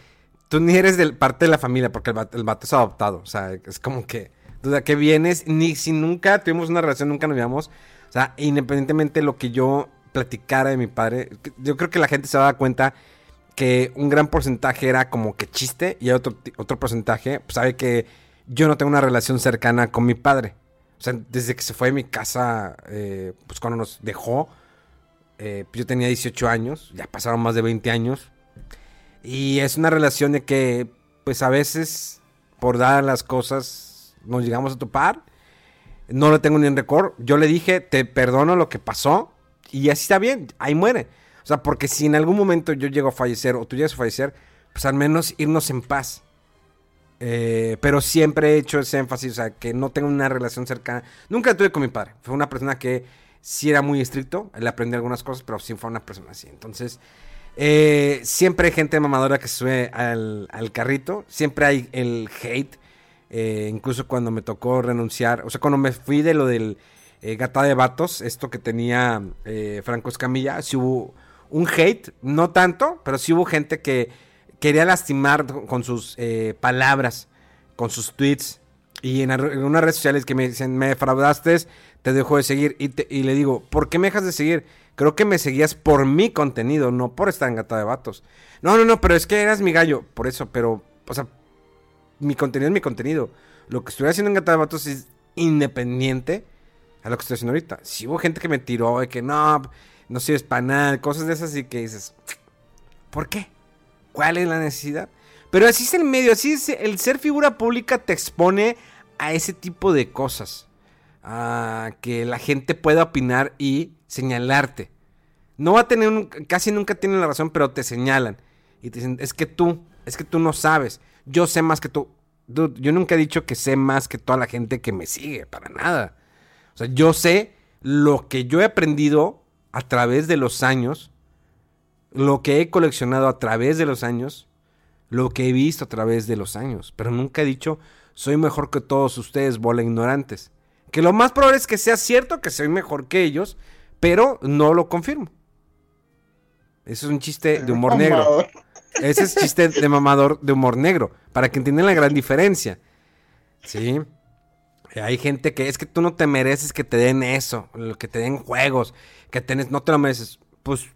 Tú ni eres del parte de la familia, porque el vato, es adoptado. O sea, es como que, duda que vienes, ni si nunca tuvimos una relación, nunca nos veíamos. O sea, independientemente de lo que yo platicara de mi padre, yo creo que la gente se va a cuenta que un gran porcentaje era como que chiste y otro, otro porcentaje pues, sabe que yo no tengo una relación cercana con mi padre. O sea, desde que se fue de mi casa, eh, pues cuando nos dejó, eh, yo tenía 18 años, ya pasaron más de 20 años. Y es una relación de que, pues a veces, por dar las cosas, nos llegamos a topar. No lo tengo ni en récord. Yo le dije, te perdono lo que pasó. Y así está bien, ahí muere. O sea, porque si en algún momento yo llego a fallecer o tú llegas a fallecer, pues al menos irnos en paz. Eh, pero siempre he hecho ese énfasis, o sea, que no tengo una relación cercana. Nunca tuve con mi padre. Fue una persona que sí era muy estricto. Él aprendió algunas cosas, pero sí fue una persona así. Entonces, eh, siempre hay gente mamadora que se sube al, carrito. Siempre hay el hate. Eh, incluso cuando me tocó renunciar, o sea, cuando me fui de lo del gata de vatos, esto que tenía Franco Escamilla, sí hubo un hate, no tanto, pero sí hubo gente que quería lastimar con sus eh, palabras, con sus tweets. Y en, unas redes sociales que me dicen, me defraudaste, te dejo de seguir. Y, le digo, ¿por qué me dejas de seguir? Creo que me seguías por mi contenido, no por estar en gata de vatos. No, no, no, pero es que eras mi gallo. Por eso, pero, o sea, mi contenido es mi contenido. Lo que estoy haciendo en gata de vatos es independiente a lo que estoy haciendo ahorita. Si hubo gente que me tiró de que no, no sirves para nada, cosas de esas y que dices, ¿por qué? ¿Cuál es la necesidad? Pero así es el medio, así es el ser figura pública te expone a ese tipo de cosas. A que la gente pueda opinar y señalarte. No va a tener, casi nunca tienen la razón, pero te señalan. Y te dicen, es que tú, es que tú no sabes. Yo sé más que tú. yo nunca he dicho que sé más que toda la gente que me sigue, para nada. O sea, yo sé lo que yo he aprendido a través de los años, lo que he coleccionado a través de los años, lo que he visto a través de los años. Pero nunca he dicho, soy mejor que todos ustedes, bola ignorantes. Que lo más probable es que sea cierto que soy mejor que ellos, pero no lo confirmo. Eso es un chiste de humor negro. Ese es chiste de mamador de humor negro, para que entiendan la gran diferencia. Sí. Hay gente que es que tú no te mereces que te den eso, que te den juegos, que tenés, no te lo mereces. Pues,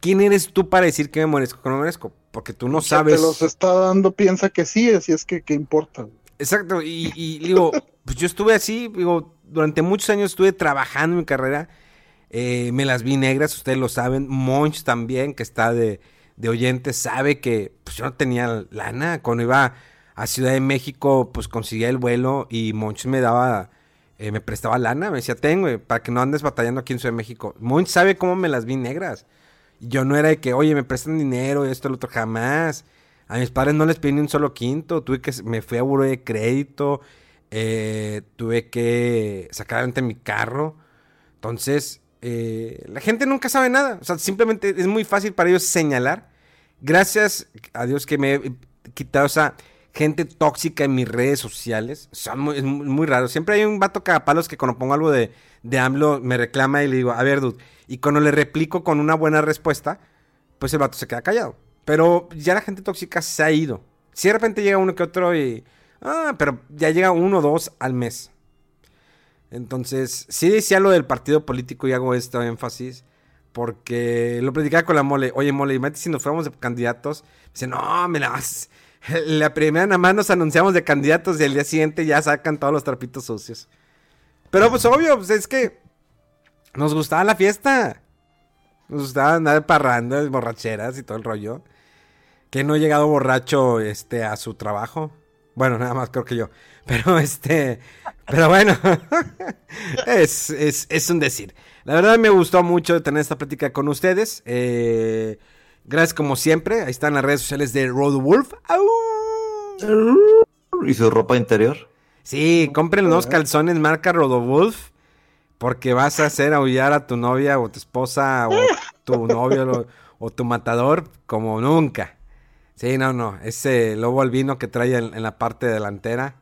¿quién eres tú para decir que me merezco que no me merezco? Porque tú no Que sabes. Te los está dando, piensa que sí, así es que, ¿qué importa? Exacto, y, y digo, pues yo estuve así, digo, durante muchos años estuve trabajando en mi carrera, eh, me las vi negras, ustedes lo saben, Monch también, que está de, de oyente, sabe que pues yo no tenía lana, cuando iba a Ciudad de México, pues conseguía el vuelo y Monch me daba, eh, me prestaba lana, me decía, tengo, para que no andes batallando aquí en Ciudad de México. Monch sabe cómo me las vi negras. Yo no era de que, oye, me prestan dinero, esto, lo otro, jamás. A mis padres no les pedí ni un solo quinto. Tuve que, me fui a buro de crédito. Eh, tuve que sacar adelante mi carro. Entonces, eh, la gente nunca sabe nada. O sea, simplemente es muy fácil para ellos señalar. Gracias a Dios que me he quitado esa gente tóxica en mis redes sociales. Son muy, es muy raro. Siempre hay un vato cagapalos que cuando pongo algo de, de AMLO me reclama y le digo, a ver, dude. Y cuando le replico con una buena respuesta, pues el vato se queda callado. Pero ya la gente tóxica se ha ido. Si de repente llega uno que otro y... Ah, pero ya llega uno o dos al mes. Entonces, sí decía lo del partido político y hago esto énfasis. Porque lo platicaba con la mole. Oye, mole, imagínate si nos fuéramos de candidatos. Dice, no, me la primera nada más nos anunciamos de candidatos y el día siguiente ya sacan todos los trapitos sucios. Pero pues obvio, pues es que nos gustaba la fiesta. Nos gustaba andar de parrandas, borracheras y todo el rollo. Que no he llegado borracho este, a su trabajo. Bueno, nada más creo que yo. Pero este. Pero bueno. es, es, es un decir. La verdad me gustó mucho tener esta plática con ustedes. Eh, gracias como siempre. Ahí están las redes sociales de Road Wolf. ¿Y su ropa interior? Sí, compren unos calzones marca Rodowulf. Porque vas a hacer aullar a tu novia o tu esposa o tu novio o, o tu matador como nunca. Sí, no, no. Ese lobo albino que trae en, en la parte delantera.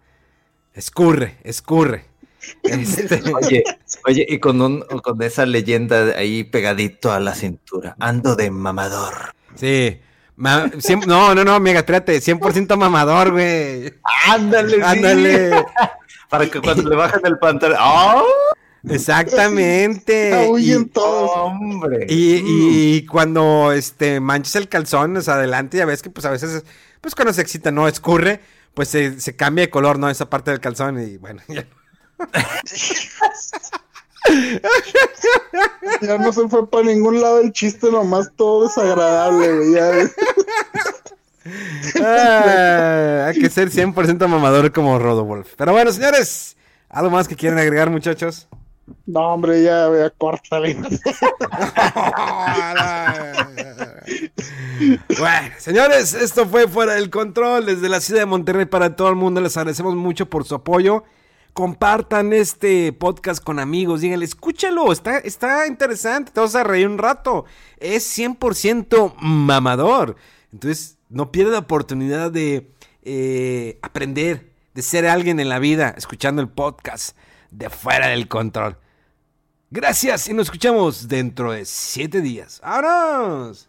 Escurre, escurre. Este, Oye, oye, y con, un, con esa leyenda ahí pegadito a la cintura. Ando de mamador. sí. Ma- cien- no, no, no, mega, espérate. 100% mamador, güey. Ándale, sí. Ándale. Para que cuando le bajen el pantalón. ¡Oh! Exactamente. Huyen Y- todos. ¡Hombre! Y, y cuando este manches el calzón, o sea, adelante, ya ves que pues a veces, pues cuando se excita, no escurre, pues se, se cambia de color, ¿no? Esa parte del calzón y bueno, ya. Ya no se fue para ningún lado el chiste, nomás todo desagradable, güey. ya. Ah, hay que ser 100% mamador como Rodowolf. Pero bueno, señores, ¿algo más que quieren agregar, muchachos? No, hombre, ya, ya, córtale. Bueno, señores, esto fue Fuera del Control desde la ciudad de Monterrey para todo el mundo. Les agradecemos mucho por su apoyo. Compartan este podcast con amigos. Díganle, escúchalo, está, está interesante, te vas a reír un rato. Es 100% mamador. Entonces, no pierda la oportunidad de eh, aprender, de ser alguien en la vida, escuchando el podcast de Fuera del Control. Gracias y nos escuchamos dentro de siete días. ¡Vámonos!